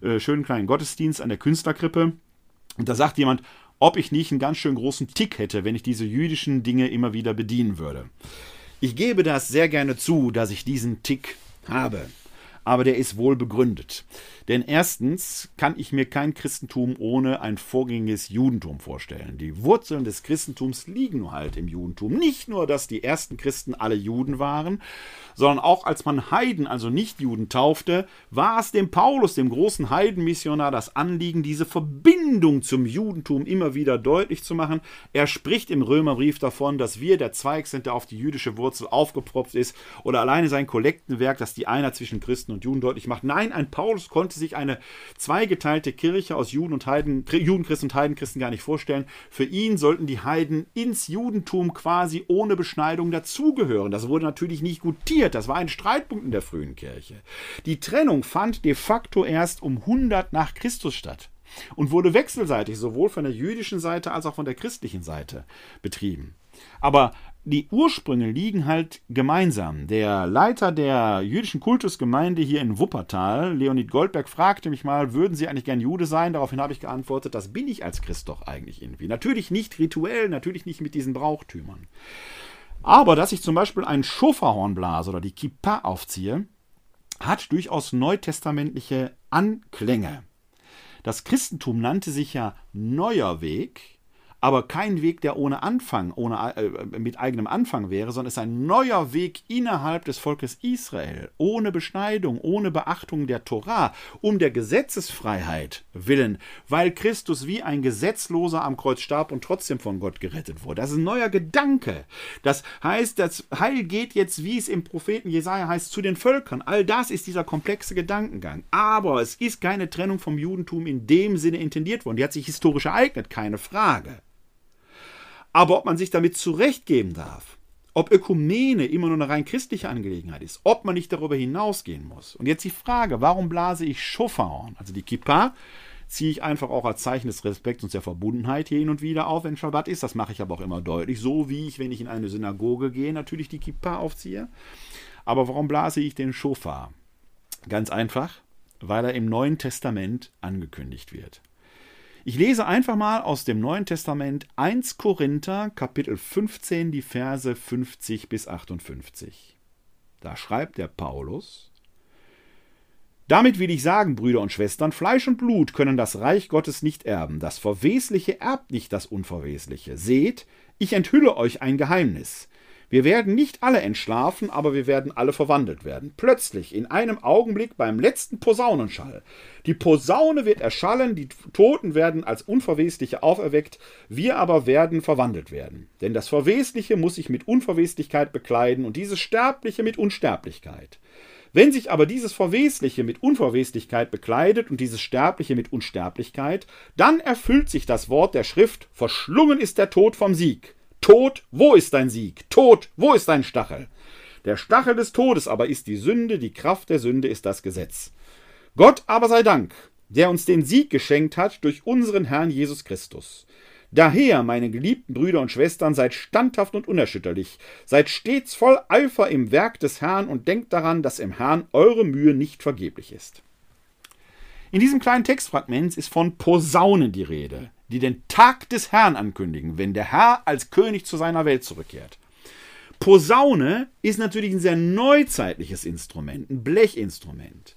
äh, schönen kleinen Gottesdienst an der Künstlerkrippe. Und da sagt jemand, ob ich nicht einen ganz schön großen Tick hätte, wenn ich diese jüdischen Dinge immer wieder bedienen würde. Ich gebe das sehr gerne zu, dass ich diesen Tick habe aber der ist wohl begründet. Denn erstens kann ich mir kein Christentum ohne ein vorgängiges Judentum vorstellen. Die Wurzeln des Christentums liegen halt im Judentum. Nicht nur, dass die ersten Christen alle Juden waren, sondern auch als man Heiden, also Nicht-Juden, taufte, war es dem Paulus, dem großen Heidenmissionar, das Anliegen, diese Verbindung zum Judentum immer wieder deutlich zu machen. Er spricht im Römerbrief davon, dass wir der Zweig sind, der auf die jüdische Wurzel aufgepropft ist, oder alleine sein Kollektenwerk, das die Einheit zwischen Christen und Juden deutlich macht. Nein, ein Paulus konnte sich eine zweigeteilte Kirche aus Juden und Heiden, Judenchristen und Heidenchristen gar nicht vorstellen. Für ihn sollten die Heiden ins Judentum quasi ohne Beschneidung dazugehören. Das wurde natürlich nicht gutiert. Das war ein Streitpunkt in der frühen Kirche. Die Trennung fand de facto erst um 100 nach Christus statt und wurde wechselseitig sowohl von der jüdischen Seite als auch von der christlichen Seite betrieben. Aber die Ursprünge liegen halt gemeinsam. Der Leiter der jüdischen Kultusgemeinde hier in Wuppertal, Leonid Goldberg, fragte mich mal, würden Sie eigentlich gern Jude sein? Daraufhin habe ich geantwortet, das bin ich als Christ doch eigentlich irgendwie. Natürlich nicht rituell, natürlich nicht mit diesen Brauchtümern. Aber dass ich zum Beispiel ein Schoferhorn blase oder die Kippa aufziehe, hat durchaus neutestamentliche Anklänge. Das Christentum nannte sich ja Neuer Weg, aber kein Weg, der ohne Anfang, ohne, äh, mit eigenem Anfang wäre, sondern es ist ein neuer Weg innerhalb des Volkes Israel, ohne Beschneidung, ohne Beachtung der Torah, um der Gesetzesfreiheit willen, weil Christus wie ein Gesetzloser am Kreuz starb und trotzdem von Gott gerettet wurde. Das ist ein neuer Gedanke. Das heißt, das Heil geht jetzt, wie es im Propheten Jesaja heißt, zu den Völkern. All das ist dieser komplexe Gedankengang. Aber es ist keine Trennung vom Judentum in dem Sinne intendiert worden. Die hat sich historisch ereignet, keine Frage. Aber ob man sich damit zurechtgeben darf, ob Ökumene immer nur eine rein christliche Angelegenheit ist, ob man nicht darüber hinausgehen muss. Und jetzt die Frage, warum blase ich Schofahorn? Also die Kippa ziehe ich einfach auch als Zeichen des Respekts und der Verbundenheit hier hin und wieder auf, wenn Schabbat ist. Das mache ich aber auch immer deutlich. So wie ich, wenn ich in eine Synagoge gehe, natürlich die Kippa aufziehe. Aber warum blase ich den Schofar? Ganz einfach, weil er im Neuen Testament angekündigt wird. Ich lese einfach mal aus dem Neuen Testament 1 Korinther Kapitel 15 die Verse 50 bis 58. Da schreibt der Paulus, Damit will ich sagen, Brüder und Schwestern, Fleisch und Blut können das Reich Gottes nicht erben. Das Verwesliche erbt nicht das Unverwesliche. Seht, ich enthülle euch ein Geheimnis. Wir werden nicht alle entschlafen, aber wir werden alle verwandelt werden. Plötzlich, in einem Augenblick beim letzten Posaunenschall. Die Posaune wird erschallen, die Toten werden als Unverwesliche auferweckt, wir aber werden verwandelt werden. Denn das Verwesliche muss sich mit Unverweslichkeit bekleiden und dieses Sterbliche mit Unsterblichkeit. Wenn sich aber dieses Verwesliche mit Unverweslichkeit bekleidet und dieses Sterbliche mit Unsterblichkeit, dann erfüllt sich das Wort der Schrift, verschlungen ist der Tod vom Sieg. Tod, wo ist dein Sieg? Tod, wo ist dein Stachel? Der Stachel des Todes aber ist die Sünde, die Kraft der Sünde ist das Gesetz. Gott aber sei Dank, der uns den Sieg geschenkt hat durch unseren Herrn Jesus Christus. Daher, meine geliebten Brüder und Schwestern, seid standhaft und unerschütterlich, seid stets voll Eifer im Werk des Herrn und denkt daran, dass im Herrn eure Mühe nicht vergeblich ist. In diesem kleinen Textfragment ist von Posaunen die Rede, die den Tag des Herrn ankündigen, wenn der Herr als König zu seiner Welt zurückkehrt. Posaune ist natürlich ein sehr neuzeitliches Instrument, ein Blechinstrument.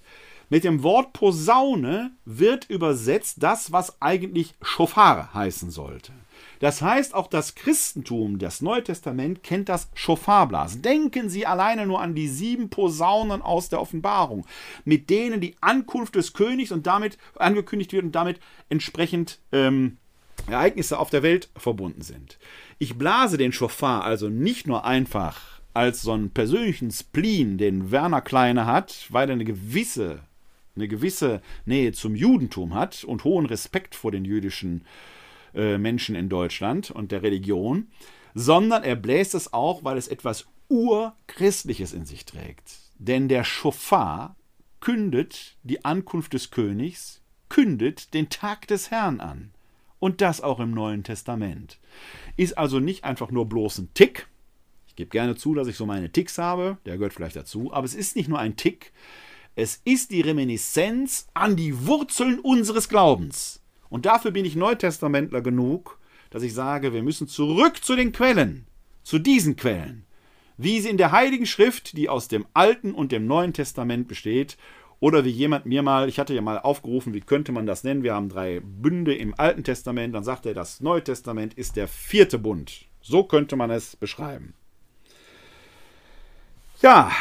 Mit dem Wort Posaune wird übersetzt das, was eigentlich Schofar heißen sollte. Das heißt, auch das Christentum, das Neue Testament, kennt das Schofarblasen. Denken Sie alleine nur an die sieben Posaunen aus der Offenbarung, mit denen die Ankunft des Königs und damit angekündigt wird und damit entsprechend ähm, Ereignisse auf der Welt verbunden sind. Ich blase den Schofar also nicht nur einfach als so einen persönlichen Spleen, den Werner Kleine hat, weil er eine gewisse eine gewisse Nähe zum Judentum hat und hohen Respekt vor den jüdischen äh, Menschen in Deutschland und der Religion, sondern er bläst es auch, weil es etwas Urchristliches in sich trägt. Denn der Schofar kündet die Ankunft des Königs, kündet den Tag des Herrn an. Und das auch im Neuen Testament. Ist also nicht einfach nur bloß ein Tick. Ich gebe gerne zu, dass ich so meine Ticks habe, der gehört vielleicht dazu, aber es ist nicht nur ein Tick, es ist die Reminiszenz an die Wurzeln unseres Glaubens. Und dafür bin ich Neutestamentler genug, dass ich sage, wir müssen zurück zu den Quellen, zu diesen Quellen, wie sie in der Heiligen Schrift, die aus dem Alten und dem Neuen Testament besteht, oder wie jemand mir mal, ich hatte ja mal aufgerufen, wie könnte man das nennen? Wir haben drei Bünde im Alten Testament, dann sagt er, das Neue Testament ist der vierte Bund. So könnte man es beschreiben. Ja,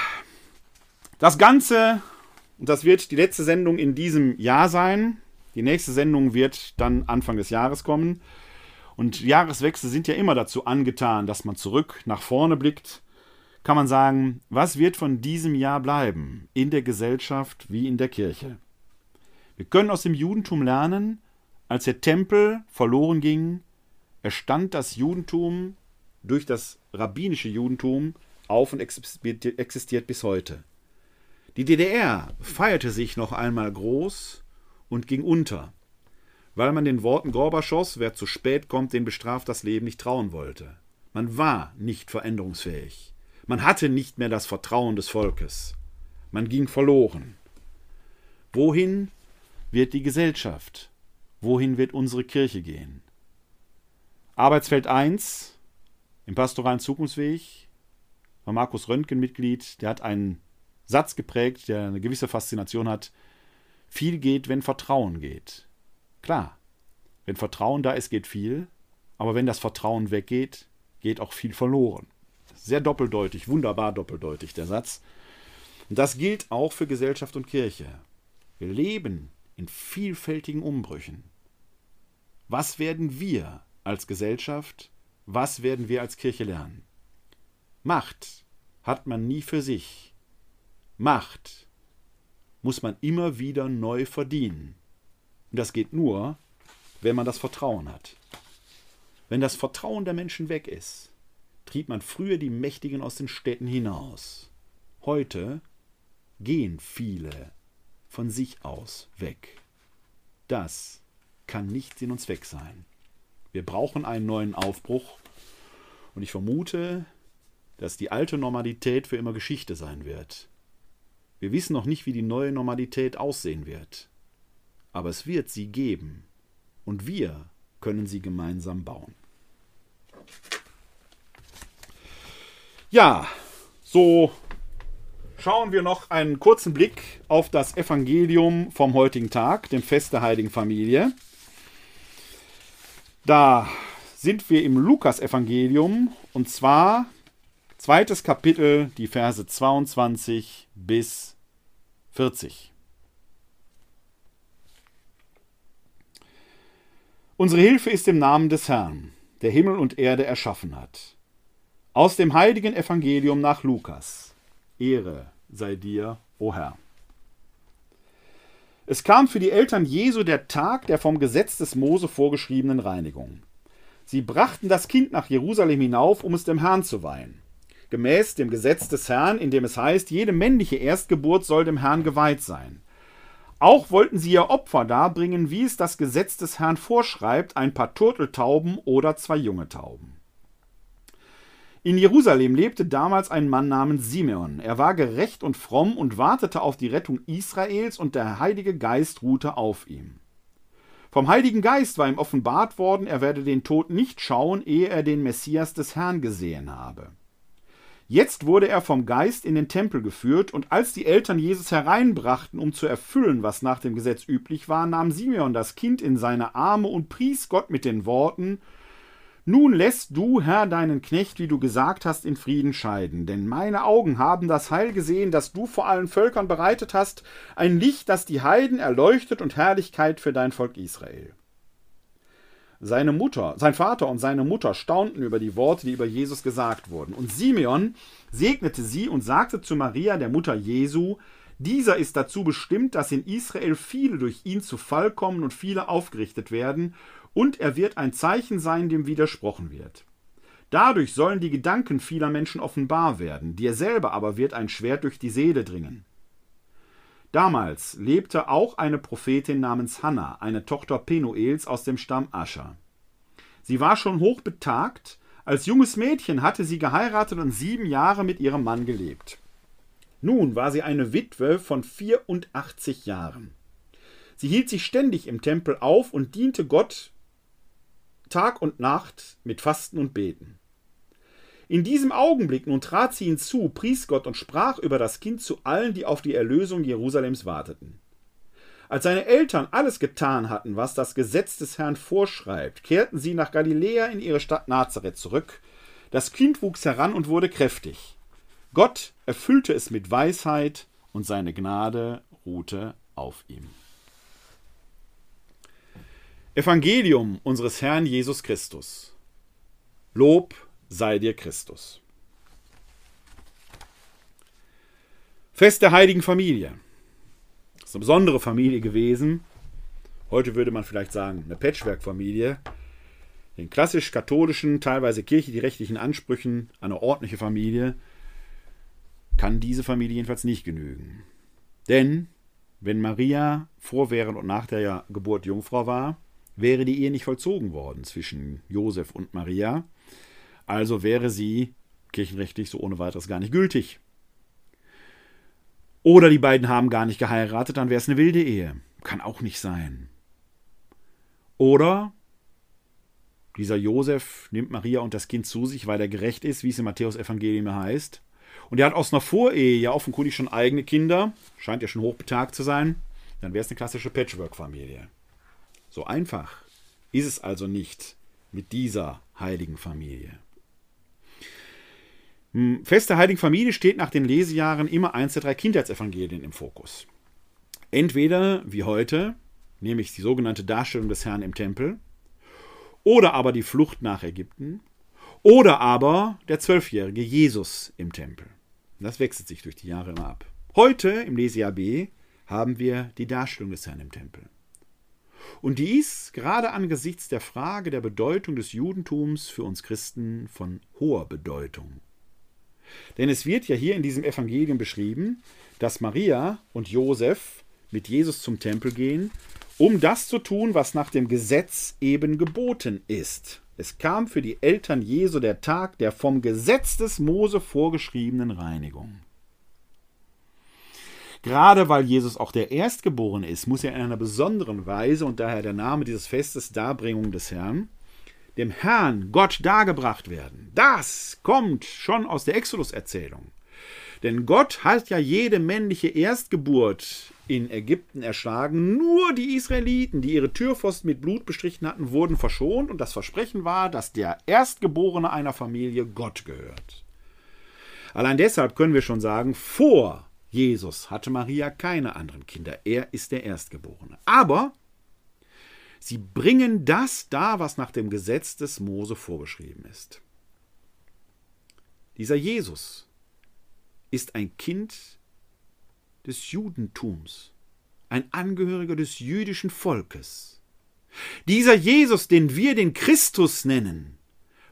das Ganze und das wird die letzte Sendung in diesem Jahr sein. Die nächste Sendung wird dann Anfang des Jahres kommen. Und Jahreswechsel sind ja immer dazu angetan, dass man zurück nach vorne blickt. Kann man sagen, was wird von diesem Jahr bleiben, in der Gesellschaft wie in der Kirche? Wir können aus dem Judentum lernen, als der Tempel verloren ging, erstand das Judentum durch das rabbinische Judentum auf und existiert bis heute. Die DDR feierte sich noch einmal groß und ging unter, weil man den Worten Gorbatschows, wer zu spät kommt, den bestraft das Leben, nicht trauen wollte. Man war nicht veränderungsfähig. Man hatte nicht mehr das Vertrauen des Volkes. Man ging verloren. Wohin wird die Gesellschaft? Wohin wird unsere Kirche gehen? Arbeitsfeld 1 im pastoralen Zukunftsweg war Markus Röntgen Mitglied, der hat einen Satz geprägt, der eine gewisse Faszination hat. Viel geht, wenn Vertrauen geht. Klar, wenn Vertrauen da ist, geht viel, aber wenn das Vertrauen weggeht, geht auch viel verloren. Sehr doppeldeutig, wunderbar doppeldeutig der Satz. Und das gilt auch für Gesellschaft und Kirche. Wir leben in vielfältigen Umbrüchen. Was werden wir als Gesellschaft, was werden wir als Kirche lernen? Macht hat man nie für sich. Macht muss man immer wieder neu verdienen. Und das geht nur, wenn man das Vertrauen hat. Wenn das Vertrauen der Menschen weg ist, trieb man früher die Mächtigen aus den Städten hinaus. Heute gehen viele von sich aus weg. Das kann nicht Sinn und Zweck sein. Wir brauchen einen neuen Aufbruch und ich vermute, dass die alte Normalität für immer Geschichte sein wird. Wir wissen noch nicht, wie die neue Normalität aussehen wird. Aber es wird sie geben. Und wir können sie gemeinsam bauen. Ja, so schauen wir noch einen kurzen Blick auf das Evangelium vom heutigen Tag, dem Fest der Heiligen Familie. Da sind wir im Lukas-Evangelium und zwar zweites Kapitel, die Verse 22 bis 40. Unsere Hilfe ist im Namen des Herrn, der Himmel und Erde erschaffen hat. Aus dem heiligen Evangelium nach Lukas. Ehre sei dir, o Herr. Es kam für die Eltern Jesu der Tag der vom Gesetz des Mose vorgeschriebenen Reinigung. Sie brachten das Kind nach Jerusalem hinauf, um es dem Herrn zu weihen. Gemäß dem Gesetz des Herrn, in dem es heißt, jede männliche Erstgeburt soll dem Herrn geweiht sein. Auch wollten sie ihr Opfer darbringen, wie es das Gesetz des Herrn vorschreibt, ein paar Turteltauben oder zwei junge Tauben. In Jerusalem lebte damals ein Mann namens Simeon. Er war gerecht und fromm und wartete auf die Rettung Israels, und der Heilige Geist ruhte auf ihm. Vom Heiligen Geist war ihm offenbart worden, er werde den Tod nicht schauen, ehe er den Messias des Herrn gesehen habe. Jetzt wurde er vom Geist in den Tempel geführt, und als die Eltern Jesus hereinbrachten, um zu erfüllen, was nach dem Gesetz üblich war, nahm Simeon das Kind in seine Arme und pries Gott mit den Worten Nun lässt du, Herr, deinen Knecht, wie du gesagt hast, in Frieden scheiden, denn meine Augen haben das Heil gesehen, das du vor allen Völkern bereitet hast, ein Licht, das die Heiden erleuchtet und Herrlichkeit für dein Volk Israel. Seine Mutter, sein Vater und seine Mutter staunten über die Worte, die über Jesus gesagt wurden. Und Simeon segnete sie und sagte zu Maria, der Mutter Jesu, dieser ist dazu bestimmt, dass in Israel viele durch ihn zu Fall kommen und viele aufgerichtet werden, und er wird ein Zeichen sein, dem widersprochen wird. Dadurch sollen die Gedanken vieler Menschen offenbar werden, dir selber aber wird ein Schwert durch die Seele dringen. Damals lebte auch eine Prophetin namens Hannah, eine Tochter Penuels aus dem Stamm Ascher. Sie war schon hochbetagt, als junges Mädchen hatte sie geheiratet und sieben Jahre mit ihrem Mann gelebt. Nun war sie eine Witwe von 84 Jahren. Sie hielt sich ständig im Tempel auf und diente Gott Tag und Nacht mit Fasten und Beten. In diesem Augenblick nun trat sie hinzu, pries Gott und sprach über das Kind zu allen, die auf die Erlösung Jerusalems warteten. Als seine Eltern alles getan hatten, was das Gesetz des Herrn vorschreibt, kehrten sie nach Galiläa in ihre Stadt Nazareth zurück. Das Kind wuchs heran und wurde kräftig. Gott erfüllte es mit Weisheit und seine Gnade ruhte auf ihm. Evangelium unseres Herrn Jesus Christus. Lob sei dir Christus. Fest der heiligen Familie. Das ist eine besondere Familie gewesen. Heute würde man vielleicht sagen, eine Patchwork-Familie. Den klassisch-katholischen, teilweise kirchenrechtlichen Ansprüchen eine ordentliche Familie kann diese Familie jedenfalls nicht genügen. Denn wenn Maria vor, während und nach der Geburt Jungfrau war, wäre die Ehe nicht vollzogen worden zwischen Josef und Maria. Also wäre sie kirchenrechtlich so ohne weiteres gar nicht gültig. Oder die beiden haben gar nicht geheiratet, dann wäre es eine wilde Ehe. Kann auch nicht sein. Oder dieser Josef nimmt Maria und das Kind zu sich, weil er gerecht ist, wie es im Matthäus-Evangelium heißt. Und er hat aus einer Vorehe ja offenkundig schon eigene Kinder, scheint ja schon hochbetagt zu sein. Dann wäre es eine klassische Patchwork-Familie. So einfach ist es also nicht mit dieser heiligen Familie. Hm, Fest der Heiligen Familie steht nach den Lesejahren immer eins der drei Kindheitsevangelien im Fokus. Entweder wie heute, nämlich die sogenannte Darstellung des Herrn im Tempel, oder aber die Flucht nach Ägypten, oder aber der zwölfjährige Jesus im Tempel. Das wechselt sich durch die Jahre immer ab. Heute im Lesejahr B haben wir die Darstellung des Herrn im Tempel. Und dies gerade angesichts der Frage der Bedeutung des Judentums für uns Christen von hoher Bedeutung. Denn es wird ja hier in diesem Evangelium beschrieben, dass Maria und Josef mit Jesus zum Tempel gehen, um das zu tun, was nach dem Gesetz eben geboten ist. Es kam für die Eltern Jesu der Tag der vom Gesetz des Mose vorgeschriebenen Reinigung. Gerade weil Jesus auch der Erstgeborene ist, muss er in einer besonderen Weise, und daher der Name dieses Festes Darbringung des Herrn, dem Herrn Gott dargebracht werden. Das kommt schon aus der Exodus-Erzählung. Denn Gott hat ja jede männliche Erstgeburt in Ägypten erschlagen. Nur die Israeliten, die ihre Türpfosten mit Blut bestrichen hatten, wurden verschont und das Versprechen war, dass der Erstgeborene einer Familie Gott gehört. Allein deshalb können wir schon sagen, vor Jesus hatte Maria keine anderen Kinder. Er ist der Erstgeborene. Aber sie bringen das da, was nach dem Gesetz des Mose vorgeschrieben ist. Dieser Jesus ist ein Kind des Judentums, ein Angehöriger des jüdischen Volkes. Dieser Jesus, den wir den Christus nennen,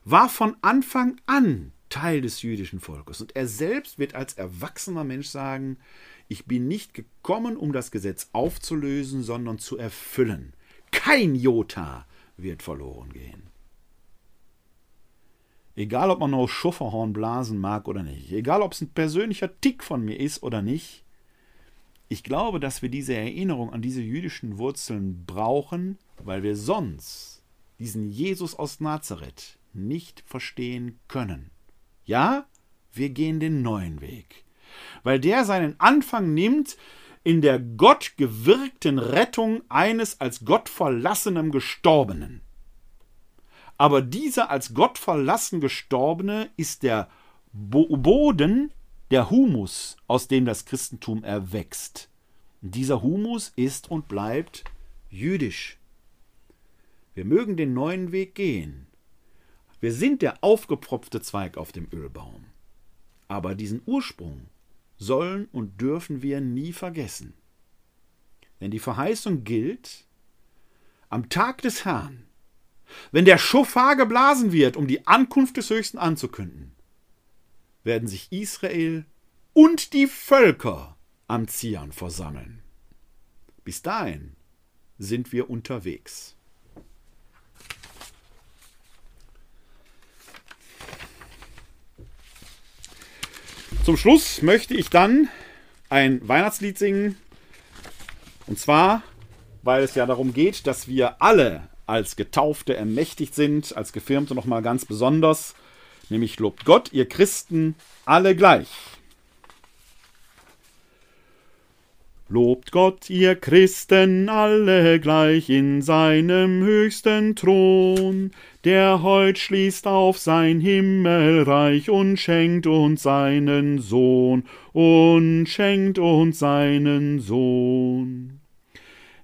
war von Anfang an Teil des jüdischen Volkes. Und er selbst wird als erwachsener Mensch sagen, ich bin nicht gekommen, um das Gesetz aufzulösen, sondern zu erfüllen. Kein Jota wird verloren gehen. Egal, ob man noch Schufferhorn blasen mag oder nicht, egal, ob es ein persönlicher Tick von mir ist oder nicht, ich glaube, dass wir diese Erinnerung an diese jüdischen Wurzeln brauchen, weil wir sonst diesen Jesus aus Nazareth nicht verstehen können. Ja, wir gehen den neuen Weg, weil der seinen Anfang nimmt in der gottgewirkten Rettung eines als Gott verlassenem Gestorbenen. Aber dieser als Gott verlassen Gestorbene ist der Boden, der Humus, aus dem das Christentum erwächst. Dieser Humus ist und bleibt jüdisch. Wir mögen den neuen Weg gehen. Wir sind der aufgepropfte Zweig auf dem Ölbaum. Aber diesen Ursprung sollen und dürfen wir nie vergessen. Denn die Verheißung gilt, am Tag des Herrn, wenn der Schofar geblasen wird, um die Ankunft des Höchsten anzukünden, werden sich Israel und die Völker am Zion versammeln. Bis dahin sind wir unterwegs. Zum Schluss möchte ich dann ein Weihnachtslied singen. Und zwar, weil es ja darum geht, dass wir alle als Getaufte ermächtigt sind, als Gefirmte nochmal ganz besonders. Nämlich lobt Gott, ihr Christen, alle gleich. Lobt Gott, ihr Christen, alle gleich in seinem höchsten Thron, der heut schließt auf sein Himmelreich und schenkt uns seinen Sohn, und schenkt uns seinen Sohn.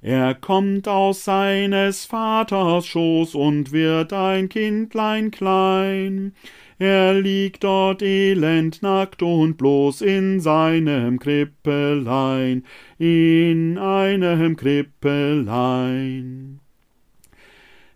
Er kommt aus seines Vaters Schoß und wird ein Kindlein klein, er liegt dort elend, nackt und bloß in seinem Krippelein, in einem Krippelein.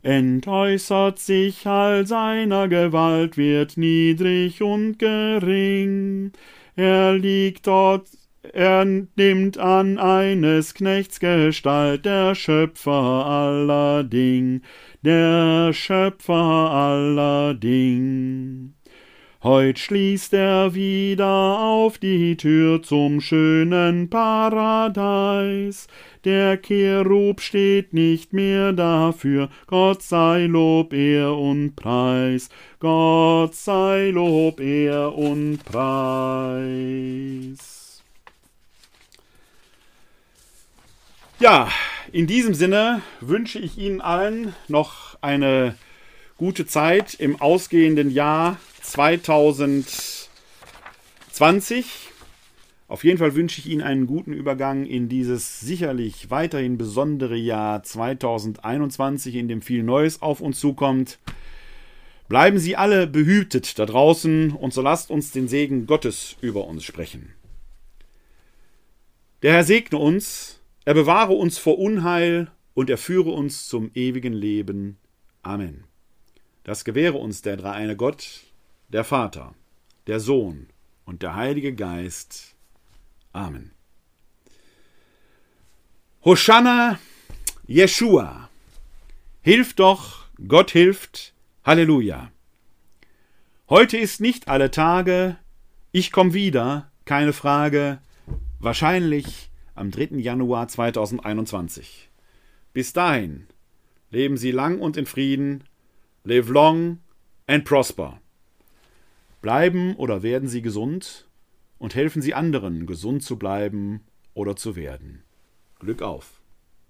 Entäußert sich all seiner Gewalt, wird niedrig und gering. Er liegt dort, er nimmt an eines Knechts Gestalt, der Schöpfer aller Ding, der Schöpfer aller Ding. Heut schließt er wieder auf die Tür zum schönen Paradies. Der Cherub steht nicht mehr dafür, Gott sei Lob, Ehr und Preis, Gott sei Lob, Ehr und Preis. Ja, in diesem Sinne wünsche ich Ihnen allen noch eine gute Zeit im ausgehenden Jahr 2020. Auf jeden Fall wünsche ich Ihnen einen guten Übergang in dieses sicherlich weiterhin besondere Jahr 2021, in dem viel Neues auf uns zukommt. Bleiben Sie alle behütet da draußen und so lasst uns den Segen Gottes über uns sprechen. Der Herr segne uns, er bewahre uns vor Unheil und er führe uns zum ewigen Leben. Amen. Das gewähre uns der dreieine Gott, der Vater, der Sohn und der Heilige Geist. Amen. Hosanna, Jeshua. Hilf doch, Gott hilft. Halleluja. Heute ist nicht alle Tage. Ich komme wieder, keine Frage. Wahrscheinlich am 3. Januar 2021. Bis dahin leben Sie lang und in Frieden. Live long and prosper. Bleiben oder werden Sie gesund und helfen Sie anderen, gesund zu bleiben oder zu werden. Glück auf!